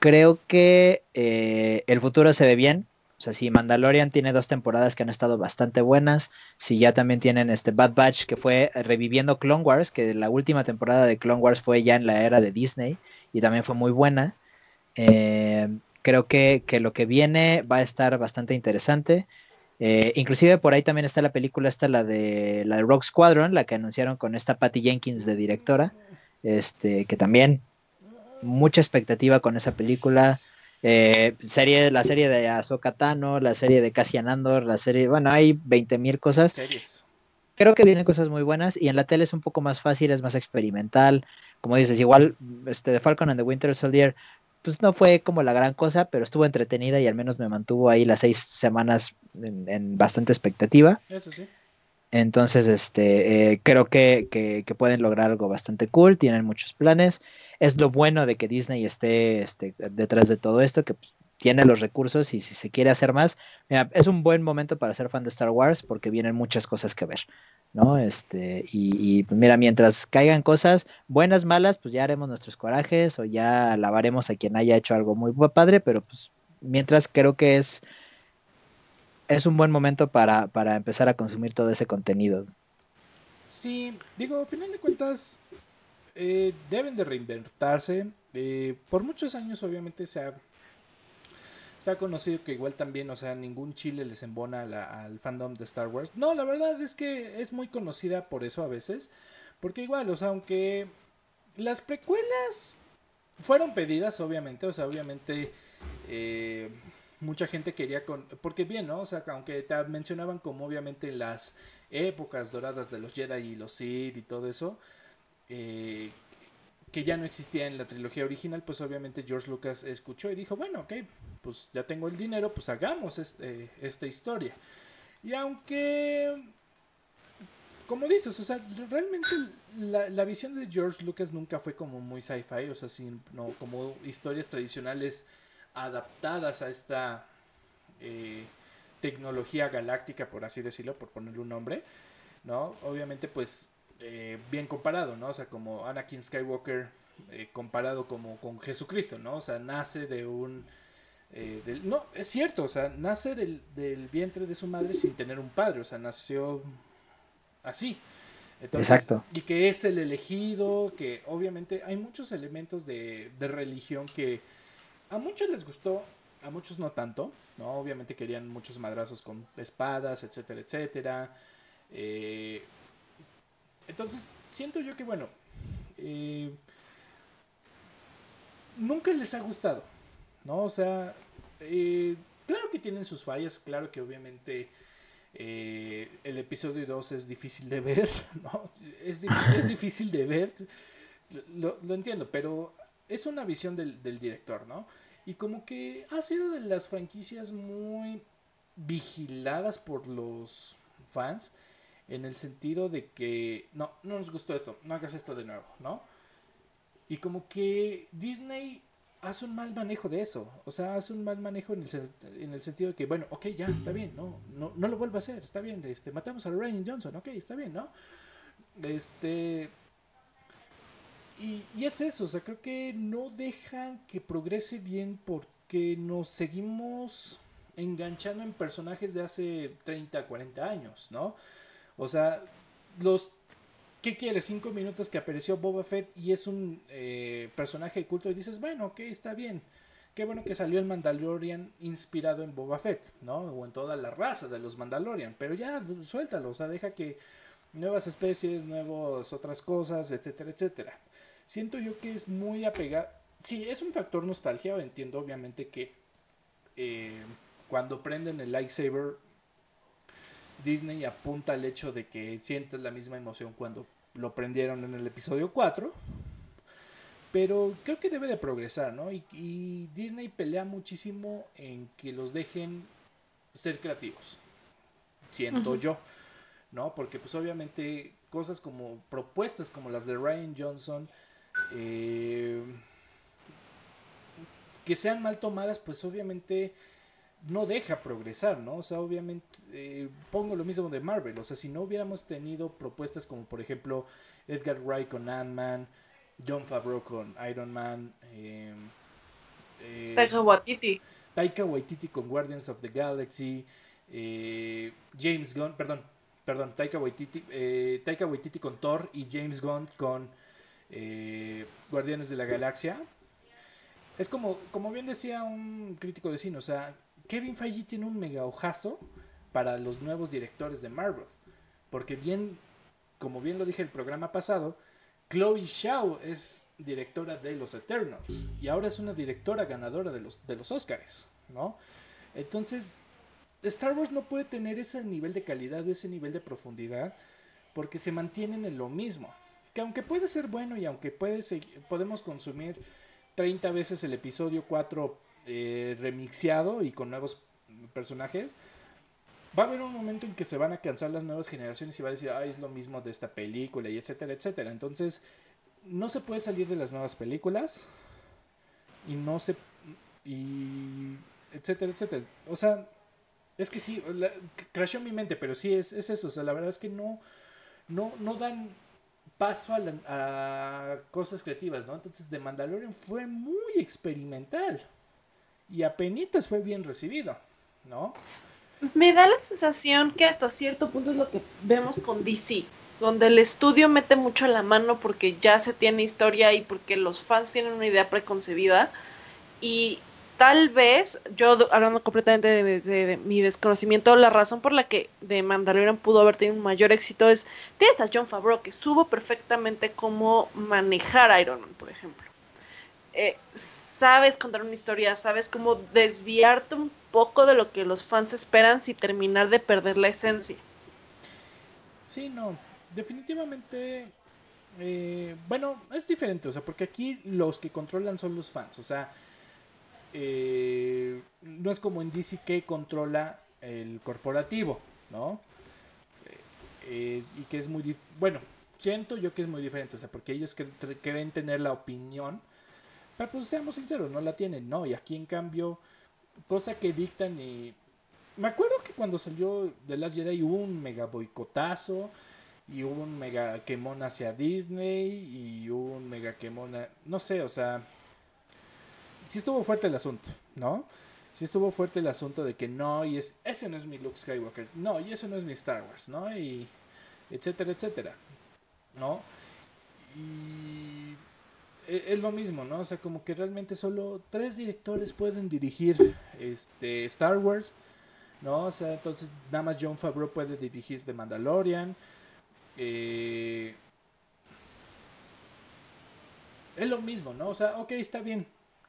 creo que eh, el futuro se ve bien. O sea, si Mandalorian tiene dos temporadas que han estado bastante buenas, si ya también tienen este Bad Batch que fue reviviendo Clone Wars, que la última temporada de Clone Wars fue ya en la era de Disney y también fue muy buena. eh, creo que, que lo que viene va a estar bastante interesante. Eh, inclusive por ahí también está la película esta, la de la de Rogue Squadron, la que anunciaron con esta Patty Jenkins de directora, este, que también mucha expectativa con esa película. Eh, serie, la serie de Ahsoka Tano, la serie de Cassian Andor, la serie, bueno, hay 20 mil cosas. Series. Creo que vienen cosas muy buenas y en la tele es un poco más fácil, es más experimental. Como dices, igual este de Falcon and the Winter Soldier, pues no fue como la gran cosa, pero estuvo entretenida y al menos me mantuvo ahí las seis semanas en, en bastante expectativa. Eso sí. Entonces, este, eh, creo que, que- pueden lograr algo bastante cool, tienen muchos planes. Es lo bueno de que Disney esté este, detrás de todo esto, que pues, tiene los recursos y si se quiere hacer más, mira, es un buen momento para ser fan de Star Wars porque vienen muchas cosas que ver, ¿no? Este, y, y, pues mira, mientras caigan cosas buenas, malas, pues ya haremos nuestros corajes o ya alabaremos a quien haya hecho algo muy padre, pero pues mientras creo que es es un buen momento para, para empezar a consumir todo ese contenido. Sí, digo, a final de cuentas, eh, deben de reinventarse. Eh, por muchos años, obviamente, se ha, se ha conocido que igual también, o sea, ningún chile les embona al fandom de Star Wars. No, la verdad es que es muy conocida por eso a veces. Porque igual, o sea, aunque las precuelas fueron pedidas, obviamente, o sea, obviamente eh, mucha gente quería con... Porque bien, ¿no? O sea, aunque te mencionaban como obviamente las épocas doradas de los Jedi y los Sith y todo eso, eh, que ya no existía en la trilogía original, pues obviamente George Lucas escuchó y dijo, bueno, ok, pues ya tengo el dinero, pues hagamos este, esta historia. Y aunque, como dices, o sea, realmente la, la visión de George Lucas nunca fue como muy sci-fi, o sea, sino como historias tradicionales adaptadas a esta eh, tecnología galáctica, por así decirlo, por ponerle un nombre, ¿no? Obviamente, pues, eh, bien comparado, ¿no? O sea, como Anakin Skywalker eh, comparado como con Jesucristo, ¿no? O sea, nace de un... del- no, es cierto, o sea, nace del, del vientre de su madre sin tener un padre, o sea, nació así. Entonces, Exacto. Y que es el elegido, que obviamente hay muchos elementos de, de religión que a muchos les gustó, a muchos no tanto, ¿no? Obviamente querían muchos madrazos con espadas, etcétera, etcétera. Eh, entonces, siento yo que, bueno, eh, nunca les ha gustado, ¿no? O sea, eh, claro que tienen sus fallas, claro que obviamente eh, el episodio 2 es difícil de ver, <laughs> ¿no? Es, di- es difícil de ver, lo entiendo, pero es una visión del, del director, ¿no? Y como que ha sido de las franquicias muy vigiladas por los fans en el sentido de que no, no nos gustó esto, no hagas esto de nuevo, ¿no? Y como que Disney hace un mal manejo de eso. O sea, hace un mal manejo en el, en el sentido de que, bueno, ok, ya, está bien, no, no, no lo vuelvo a hacer, está bien, este, matamos a Ryan Johnson, ok, está bien, ¿no? Este... Y, y es eso, o sea, creo que no dejan que progrese bien porque nos seguimos enganchando en personajes de hace 30, 40 años, ¿no? O sea, los ¿qué quieres? Cinco minutos que apareció Boba Fett y es un eh, personaje culto y dices, bueno, ok, está bien. Qué bueno que salió el Mandalorian inspirado en Boba Fett, ¿no? O en toda la raza de los Mandalorian. Pero ya, suéltalo, o sea, deja que nuevas especies, nuevas otras cosas, etcétera, etcétera. Siento yo que es muy apegado. Sí, es un factor nostalgia, entiendo obviamente que eh, cuando prenden el lightsaber Disney apunta al hecho de que sientes la misma emoción cuando lo prendieron en el episodio 4. Pero creo que debe de progresar, ¿no? Y, Disney pelea muchísimo en que los dejen ser creativos. Siento yo, ¿no? Porque pues obviamente cosas como propuestas como las de Ryan Johnson, eh, que sean mal tomadas, pues obviamente no deja progresar, ¿no? O sea, obviamente, eh, pongo lo mismo de Marvel, o sea, si no hubiéramos tenido propuestas como, por ejemplo, Edgar Wright con Ant-Man, John Favreau con Iron Man, eh, eh, Taika Waititi. Taika Waititi con Guardians of the Galaxy, eh, James Gunn, perdón, perdón, Taika Waititi, Taika Waititi con Thor y James Gunn con Guardianes de la Galaxia. Es como, como bien decía un crítico de cine, o sea, Kevin Feige tiene un mega ojazo para los nuevos directores de Marvel. Porque bien, como bien lo dije el programa pasado, Chloe Shao es directora de los Eternals y ahora es una directora ganadora de los, de los Oscars, ¿no? Entonces, Star Wars no puede tener ese nivel de calidad o ese nivel de profundidad porque se mantienen en lo mismo. Que aunque puede ser bueno y aunque puede podemos consumir 30 veces el episodio 4 eh, remixiado y con nuevos personajes, va a haber un momento en que se van a cansar las nuevas generaciones y va a decir, ah, es lo mismo de esta película y etcétera, etcétera. Entonces, no se puede salir de las nuevas películas y no se... y etcétera, etcétera. O sea, es que sí, la, crashó mi mente, pero sí, es, es, eso. O sea, la verdad es que no, no, no dan paso a, a cosas creativas, ¿no? Entonces, The Mandalorian fue muy experimental y apenas fue bien recibido, ¿no? Me da la sensación que hasta cierto punto es lo que vemos con DC, donde el estudio mete mucho la mano porque ya se tiene historia y porque los fans tienen una idea preconcebida y tal vez, yo hablando completamente de, mi desconocimiento, la razón por la que de Mandalorian pudo haber tenido un mayor éxito es, tienes a John Favreau que supo perfectamente cómo manejar Iron Man, por ejemplo. Eh, sabes contar una historia, sabes cómo desviarte un poco de lo que los fans esperan sin terminar de perder la esencia. Sí, no, definitivamente, eh, bueno, es diferente, o sea, porque aquí los que controlan son los fans, o sea, eh, no es como en DC que controla el corporativo, ¿no? Eh, y que es muy, bueno, siento yo que es muy diferente, o sea, porque ellos quieren tener la opinión pero pues seamos sinceros, no la tienen, ¿no? Y aquí en cambio, cosa que dictan y... Me acuerdo que cuando salió The Last Jedi hubo un mega boicotazo y hubo un mega quemón hacia Disney y un mega quemón... No sé, o sea... Sí estuvo fuerte el asunto, ¿no? Sí estuvo fuerte el asunto de que no, y es, ese no es mi Luke Skywalker, no, y eso no es mi Star Wars, ¿no? Y etcétera, etcétera, ¿no? Y e, es lo mismo, ¿no? O sea, como que realmente solo tres directores pueden dirigir este Star Wars, ¿no? O sea, entonces nada más John Favreau puede dirigir The Mandalorian. Eh, es lo mismo, ¿no? O sea, ok, está bien.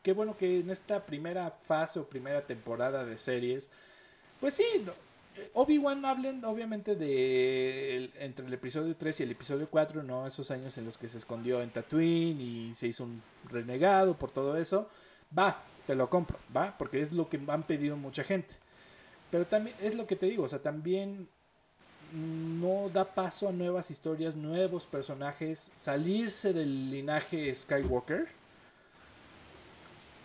Qué bueno que en esta primera fase o primera temporada de series, pues sí, Obi-Wan hablen obviamente de entre el episodio 3 y el episodio 4, ¿no? Esos años en los que se escondió en Tatooine y se hizo un renegado por todo eso. Va, te lo compro, va, porque es lo que han pedido mucha gente. Pero también es lo que te digo, o sea, también no da paso a nuevas historias, nuevos personajes, salirse del linaje Skywalker.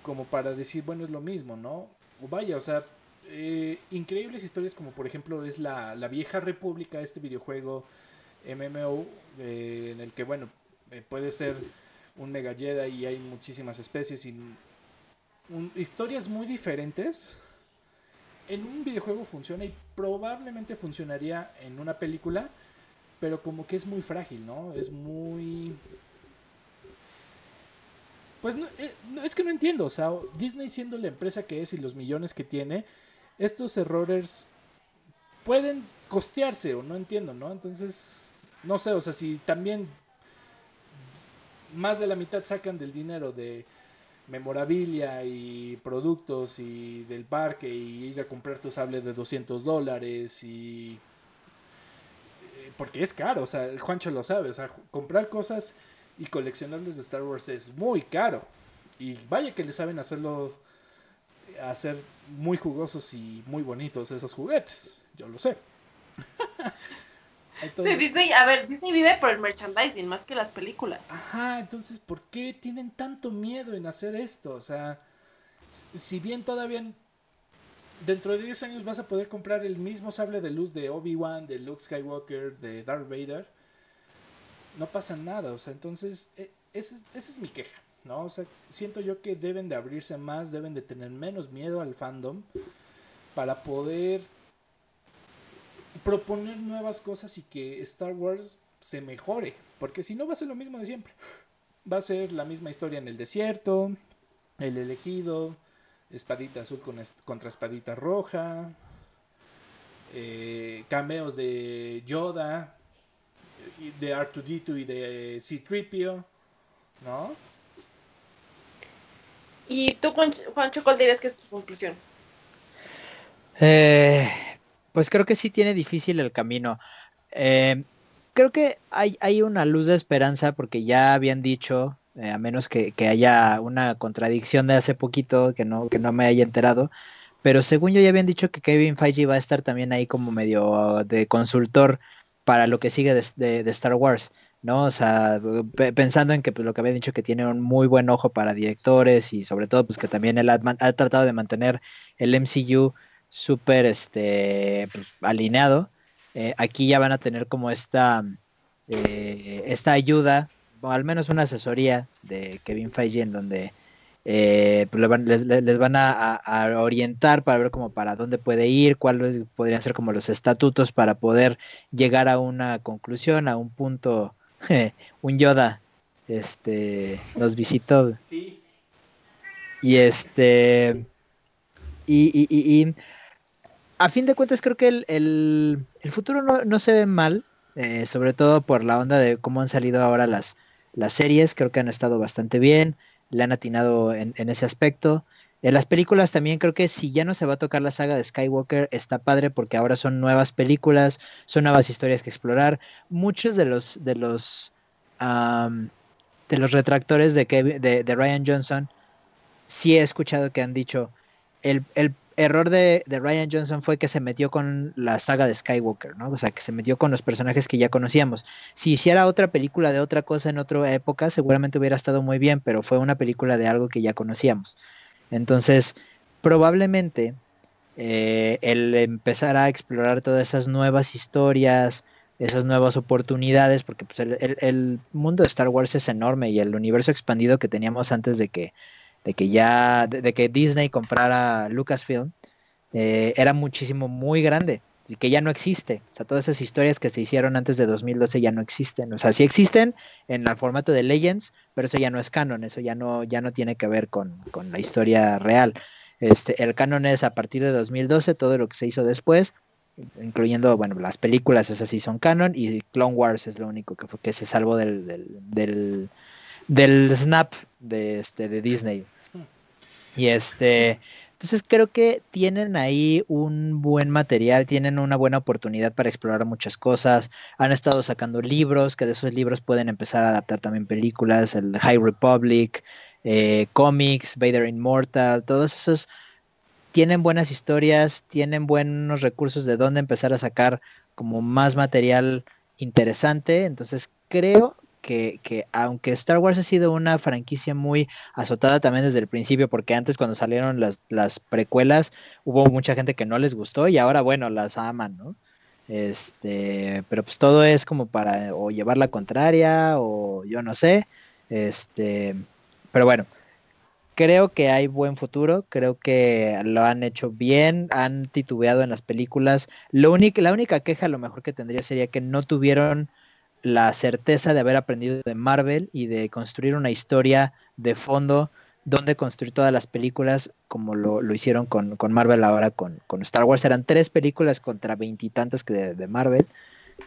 Como para decir, bueno, es lo mismo, ¿no? O vaya, o sea, eh, increíbles historias como por ejemplo es la, la Vieja República, este videojuego MMO, eh, en el que, bueno, eh, puede ser un Mega Jedi y hay muchísimas especies y historias muy diferentes. En un videojuego funciona y probablemente funcionaría en una película, pero como que es muy frágil, ¿no? Es muy... Pues eh, no, es que no entiendo, o sea, Disney siendo la empresa que es y los millones que tiene, estos errores pueden costearse o no entiendo, ¿no? Entonces, no sé, o sea, si también más de la mitad sacan del dinero de memorabilia y productos y del parque y ir a comprar tu sable de 200 dólares y eh, porque es caro, o sea, Juancho lo sabe, o sea, comprar cosas y coleccionarles de Star Wars es muy caro y vaya que le saben hacerlo hacer muy jugosos y muy bonitos esos juguetes, yo lo sé. <laughs> sí, Disney, a ver, Disney vive por el merchandising más que las películas. Ajá, entonces, ¿por qué tienen tanto miedo en hacer esto? O sea, si bien todavía dentro de 10 años vas a poder comprar el mismo sable de luz de Obi-Wan, de Luke Skywalker, de Darth Vader, no pasa nada, o sea, entonces, e, esa es mi queja, ¿no? O sea, siento yo que deben de abrirse más, deben de tener menos miedo al fandom para poder proponer nuevas cosas y que Star Wars se mejore, porque si no va a ser lo mismo de siempre. Va a ser la misma historia en el desierto, el elegido, espadita azul contra espadita roja, eh, cameos de Yoda, de R2D2 y de C-Tripio, ¿no? ¿Y tú, Juancho, cuál dirías que es tu conclusión? Eh, pues creo que sí tiene difícil el camino. Eh, creo que hay, hay, una luz de esperanza porque ya habían dicho, eh, a menos que, haya una contradicción de hace poquito que no, que no me haya enterado, pero según yo ya habían dicho que Kevin Feige va a estar también ahí como medio de consultor para lo que sigue de, Star Wars. ¿no? O sea, pensando en que pues, lo que había dicho que tiene un muy buen ojo para directores y sobre todo pues que también él ha, ha tratado de mantener el MCU súper este, pues, alineado. Eh, aquí ya van a tener como esta, eh, esta ayuda, o al menos una asesoría de Kevin Feige en donde eh, pues, les, van a, orientar para ver como para dónde puede ir, cuáles podrían ser como los estatutos para poder llegar a una conclusión, a un punto. <laughs> un Yoda este nos visitó. Y este y, y, a fin de cuentas creo que el, futuro no, se ve mal, eh, sobre todo por la onda de cómo han salido ahora las, las series, creo que han estado bastante bien, le han atinado en, ese aspecto. En las películas también creo que si ya no se va a tocar la saga de Skywalker, está padre porque ahora son nuevas películas, son nuevas historias que explorar. Muchos de los de los de los retractores de, de, Ryan Johnson sí he escuchado que han dicho el error de, Ryan Johnson fue que se metió con la saga de Skywalker, ¿no? O sea, que se metió con los personajes que ya conocíamos. Si hiciera otra película de otra cosa en otra época, seguramente hubiera estado muy bien, pero fue una película de algo que ya conocíamos. Entonces, probablemente eh, el empezar a explorar todas esas nuevas historias, esas nuevas oportunidades, porque pues, el, el mundo de Star Wars es enorme y el universo expandido que teníamos antes de que de que ya, de, que Disney comprara Lucasfilm, eh, era muchísimo, muy grande, y que ya no existe. O sea, todas esas historias que se hicieron antes de 2012 ya no existen. O sea, sí existen en el formato de Legends, pero eso ya no es canon, eso ya no, ya no tiene que ver con, la historia real. Este, el canon es a partir de 2012, todo lo que se hizo después, incluyendo, bueno, las películas, esas sí son canon, y Clone Wars es lo único que, fue, que se salvó del, del, del, snap de, este, de Disney. Y este, entonces creo que tienen ahí un buen material, tienen una buena oportunidad para explorar muchas cosas. Han estado sacando libros, que de esos libros pueden empezar a adaptar también películas, el High Republic, eh, cómics, Vader Immortal, todos esos tienen buenas historias, tienen buenos recursos de dónde empezar a sacar como más material interesante. Entonces creo que, que, aunque Star Wars ha sido una franquicia muy azotada también desde el principio, porque antes cuando salieron las, las precuelas hubo mucha gente que no les gustó y ahora, bueno, las aman, ¿no? Este, pero pues todo es como para o llevar la contraria o yo no sé. Este, pero bueno, creo que hay buen futuro, creo que lo han hecho bien, han titubeado en las películas. Lo único, la única queja a lo mejor que tendría sería que no tuvieron la certeza de haber aprendido de Marvel y de construir una historia de fondo donde construir todas las películas como lo, hicieron con, Marvel ahora con, Star Wars. Eran tres películas contra veintitantas de, de, Marvel.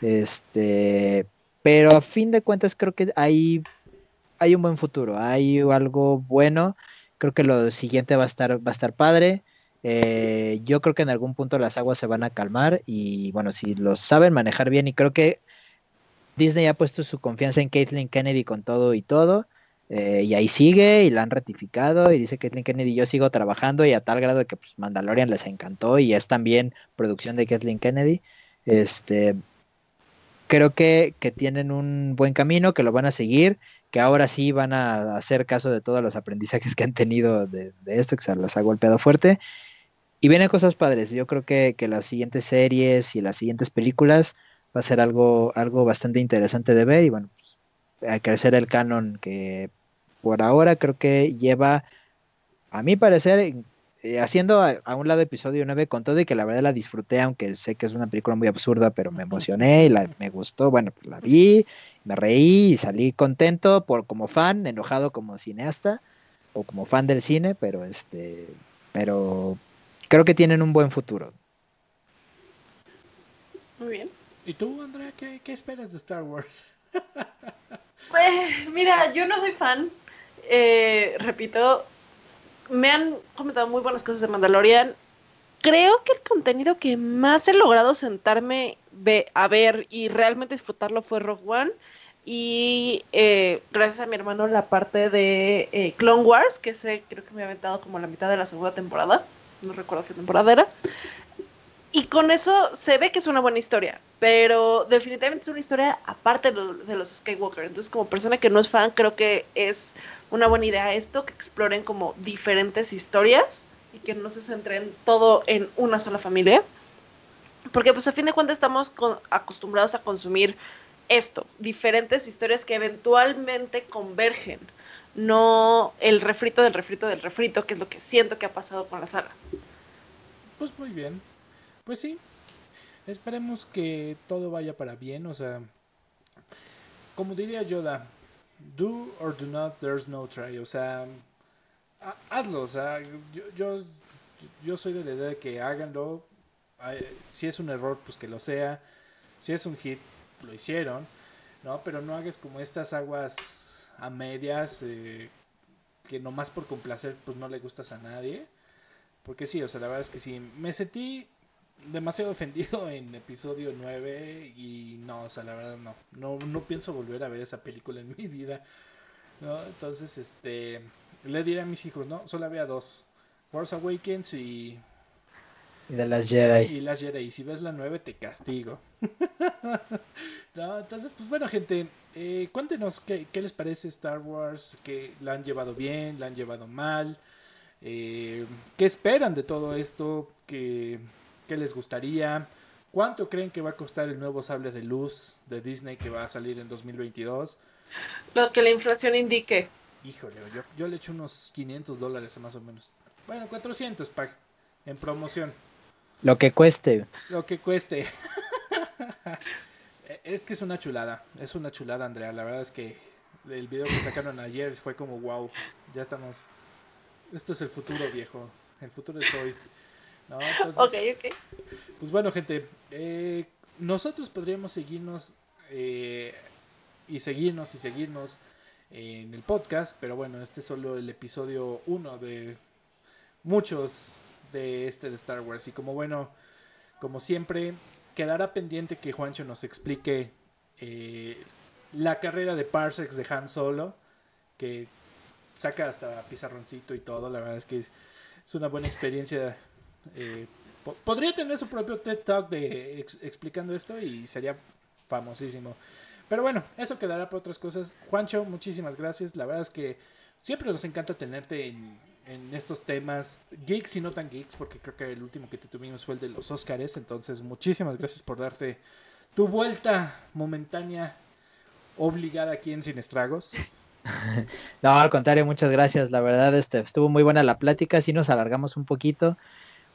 Este, pero a fin de cuentas creo que hay, hay un buen futuro, hay algo bueno. Creo que lo siguiente va a estar, va a estar padre. Eh, yo creo que en algún punto las aguas se van a calmar y bueno, si lo saben manejar bien y creo que Disney ha puesto su confianza en Caitlyn Kennedy con todo y todo. Eh, y ahí sigue y la han ratificado y dice Kathleen Kennedy yo sigo trabajando y a tal grado de que pues, Mandalorian les encantó y es también producción de Kathleen Kennedy. Este, creo que, que, tienen un buen camino, que lo van a seguir, que ahora sí van a hacer caso de todos los aprendizajes que han tenido de, esto, que se les ha golpeado fuerte. Y vienen cosas padres. Yo creo que, que las siguientes series y las siguientes películas va a ser algo, algo bastante interesante de ver y bueno, pues, a crecer el canon que por ahora creo que lleva, a mi parecer, eh, haciendo a, un lado episodio 9 con todo y que la verdad la disfruté, aunque sé que es una película muy absurda, pero me emocioné y la, me gustó, bueno, pues la vi, me reí y salí contento por como fan, enojado como cineasta o como fan del cine, pero este, pero creo que tienen un buen futuro. Muy bien. ¿Y tú, Andrea, qué, esperas de Star Wars? <laughs> pues, mira, yo no soy fan. Eh, repito, me han comentado muy buenas cosas de Mandalorian. Creo que el contenido que más he logrado sentarme a ver y realmente disfrutarlo fue Rogue One. Y eh, gracias a mi hermano la parte de eh, Clone Wars, que sé, creo que me ha aventado como la mitad de la segunda temporada. No recuerdo qué temporada era. Y con eso se ve que es una buena historia, pero definitivamente es una historia aparte de los Skywalker. Entonces, como persona que no es fan, creo que es una buena idea esto, que exploren como diferentes historias y que no se centren todo en una sola familia. Porque pues a fin de cuentas estamos acostumbrados a consumir esto, diferentes historias que eventualmente convergen, no el refrito del refrito del refrito, que es lo que siento que ha pasado con la saga. Pues muy bien, pues sí, esperemos que todo vaya para bien, o sea, como diría Yoda, do or do not, there's no try, o sea, hazlo, o sea, yo, yo, soy de la idea de que háganlo, si es un error, pues que lo sea, si es un hit, lo hicieron, ¿no? Pero no hagas como estas aguas a medias, eh, que nomás por complacer, pues no le gustas a nadie. Porque sí, o sea, la verdad es que sí, me sentí demasiado ofendido <laughs> en episodio 9 y no, o sea, la verdad no, no, no pienso volver a ver esa película en <laughs> mi vida, ¿no? Entonces, este, le diré a mis hijos, ¿no? Solo había dos, Force Awakens y... Y de las Jedi. Y las Jedi, y si ves la 9 te castigo. <laughs> no, entonces, pues bueno, gente, eh, cuéntenos qué, qué les parece Star Wars, que la han llevado bien, la han llevado mal. Eh, ¿Qué esperan de todo esto? Que ¿Qué les gustaría? ¿Cuánto creen que va a costar el nuevo sable de luz de Disney que va a salir en 2022? Lo que la inflación indique. Híjole, yo, le echo unos 500 dólares más o menos. Bueno, 400 pack en promoción. Lo que cueste. Lo que cueste. <laughs> es que es una chulada. Es una chulada, Andrea. La verdad es que el video que sacaron ayer fue como wow. Ya estamos. Esto es el futuro, viejo. El futuro es hoy. ¿No? Pues bueno, gente, eh, nosotros podríamos seguirnos eh, y seguirnos y seguirnos en el podcast, pero bueno, este es solo el episodio 1 de muchos de este de Star Wars. Y como bueno, como siempre, quedará pendiente que Juancho nos explique eh, la carrera de Parsecs de Han Solo, que saca hasta pizarroncito y todo. La verdad es que es una buena experiencia eh, podría tener su propio TED Talk de explicando esto y sería famosísimo. Pero bueno, eso quedará para otras cosas. Juancho, muchísimas gracias. La verdad es que siempre nos encanta tenerte en, estos temas geeks y no tan geeks, porque creo que el último que te tuvimos fue el de los Oscars. Entonces, muchísimas gracias por darte tu vuelta momentánea, obligada aquí en Sin Estragos. <laughs> No, al contrario, muchas gracias. La verdad, este, estuvo muy buena la plática. Sí nos alargamos un poquito.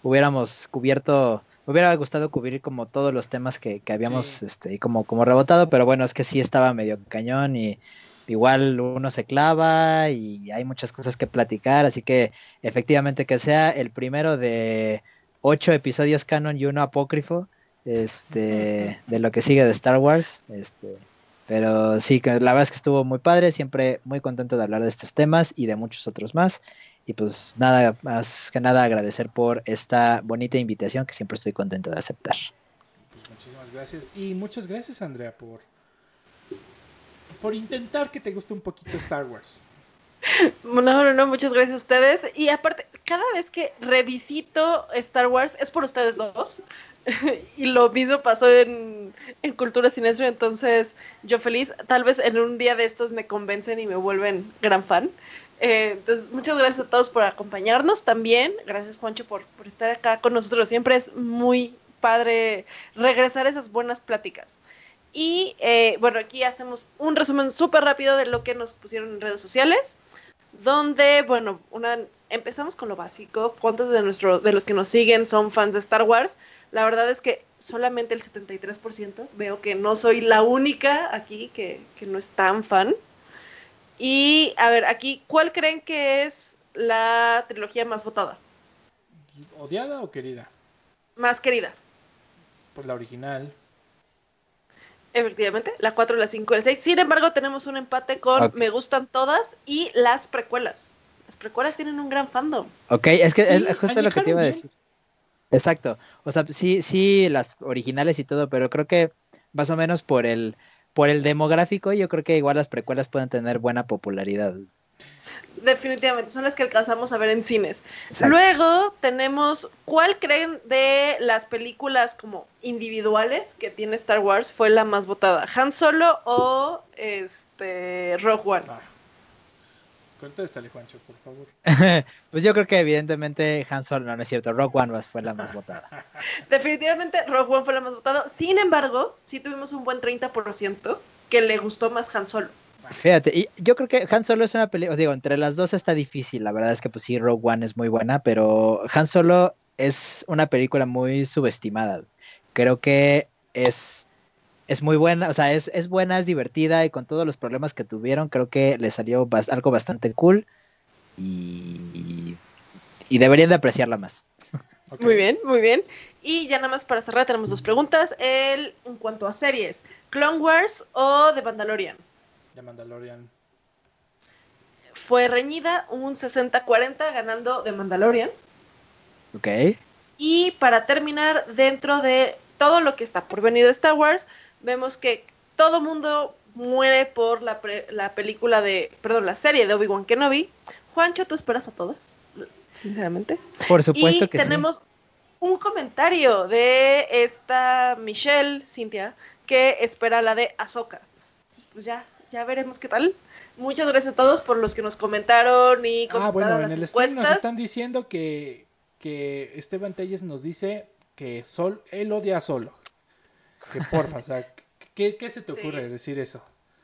Hubiéramos cubierto, me hubiera gustado cubrir como todos los temas que, que habíamos, Sí. este, como, como rebotado, pero bueno, es que sí estaba medio cañón y igual uno se clava y hay muchas cosas que platicar, así que efectivamente que sea el primero de ocho episodios canon y uno apócrifo, este, <laughs> de lo que sigue de Star Wars, este, pero sí, que la verdad es que estuvo muy padre, siempre muy contento de hablar de estos temas y de muchos otros más. Y pues nada, más que nada agradecer por esta bonita invitación que siempre estoy contento de aceptar. Pues muchísimas gracias. Y muchas gracias, Andrea, por, por intentar que te guste un poquito Star Wars. <laughs> No, no, no, muchas gracias a ustedes. Y aparte, cada vez que revisito Star Wars es por ustedes dos. <laughs> y lo mismo pasó en, en Cultura Sinestro, entonces yo feliz. Tal vez en un día de estos me convencen y me vuelven gran fan. Eh, entonces, muchas gracias a todos por acompañarnos también. Gracias, Juancho, por, estar acá con nosotros. Siempre es muy padre regresar a esas buenas pláticas. Y eh, bueno, aquí hacemos un resumen súper rápido de lo que nos pusieron en redes sociales, donde, bueno, una, empezamos con lo básico. ¿Cuántos de, nuestro, de los que nos siguen son fans de Star Wars? La verdad es que solamente el 73%. Veo que no soy la única aquí que, que no es tan fan. Y a ver, aquí, ¿cuál creen que es la trilogía más votada? ¿Odiada o querida? Más querida. Por la original. Efectivamente, la 4, la 5 y la 6. Sin embargo, tenemos un empate con. Me gustan todas y las precuelas. Las precuelas tienen un gran fandom. Ok, es que Sí, es justo lo que te iba a decir. Exacto. O sea, sí, sí, las originales y todo, pero creo que más o menos por el, por el demográfico, yo creo que igual las precuelas pueden tener buena popularidad. Definitivamente, son las que alcanzamos a ver en cines. Exacto. Luego tenemos, ¿cuál creen de las películas como individuales que tiene Star Wars fue la más votada? ¿Han Solo o este Rogue One? Ah. Contéstale, Juancho, por favor. <laughs> pues yo creo que evidentemente Han Solo, no, no es cierto, Rock One fue la más votada. <laughs> Definitivamente Rogue One fue la más votada. Sin embargo, sí tuvimos un buen 30% que le gustó más Han Solo. Fíjate, y yo creo que Han Solo es una película, digo, entre las dos está difícil, la verdad es que pues sí, Rogue One es muy buena, pero Han Solo es una película muy subestimada. Creo que es, es muy buena, o sea, es, es buena, es divertida y con todos los problemas que tuvieron, creo que le salió bas- algo bastante cool y, y deberían de apreciarla más. <laughs> Muy bien, muy bien. Y ya nada más para cerrar, tenemos dos preguntas. El, en cuanto a series, ¿Clone Wars o The Mandalorian? De Mandalorian. Fue reñida un 60-40 ganando The Mandalorian. ¿Ok? Y para terminar, dentro de todo lo que está por venir de Star Wars, vemos que todo mundo muere por la, pre- la película de, perdón, la serie de Obi-Wan Kenobi. Juancho, ¿tú esperas a todas? Sinceramente. Por supuesto y que sí. tenemos un comentario de esta Michelle, Cintia, que espera la de Ahsoka. Entonces, pues ya, ya veremos qué tal. Muchas gracias a todos por los que nos comentaron y Ah, contestaron bueno, en las el stream nos encuestas. están diciendo que, que Esteban Telles nos dice que Sol, él odia a Solo. Que porfa, o sea, <laughs> ¿qué, qué se te Sí. ocurre decir eso?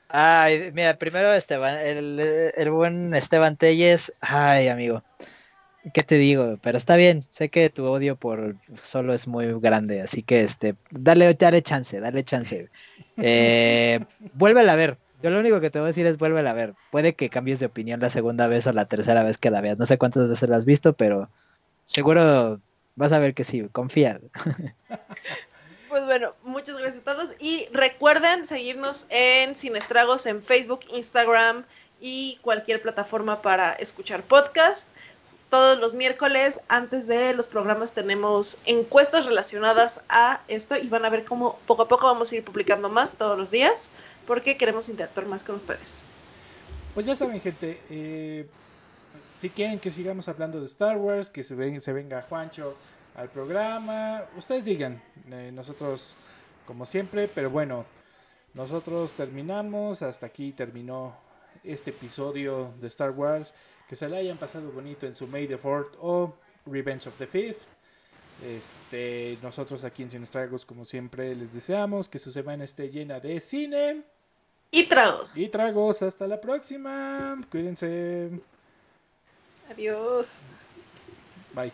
Ay, mira, primero Esteban, el, el buen Esteban Telles, ay amigo, ¿qué te digo? Pero está bien, sé que tu odio por solo es muy grande, así que este, dale, dale chance, dale chance. Eh, <laughs> vuélvela a ver. Yo lo único que te voy a decir es vuélvela a ver. Puede que cambies de opinión la segunda vez o la tercera vez que la veas. No sé cuántas veces la has visto, pero seguro vas a ver que sí, confía. <laughs> Pues bueno, muchas gracias a todos y recuerden seguirnos en Sin Estragos en Facebook, Instagram y cualquier plataforma para escuchar podcast. Todos los miércoles antes de los programas tenemos encuestas relacionadas a esto y van a ver cómo poco a poco vamos a ir publicando más todos los días porque queremos interactuar más con ustedes. Pues ya saben, gente, eh, si quieren que sigamos hablando de Star Wars, que se, ven- se venga Juancho al programa, ustedes digan, eh, nosotros como siempre, pero bueno, Nosotros terminamos, hasta aquí terminó este episodio de Star Wars. Que se le hayan pasado bonito en su May the Fourth o Revenge of the Fifth. Este, nosotros aquí en Sin Estragos, como siempre, les deseamos que su semana esté llena de cine Y tragos. y tragos. Hasta la próxima. Cuídense. Adiós. Bye.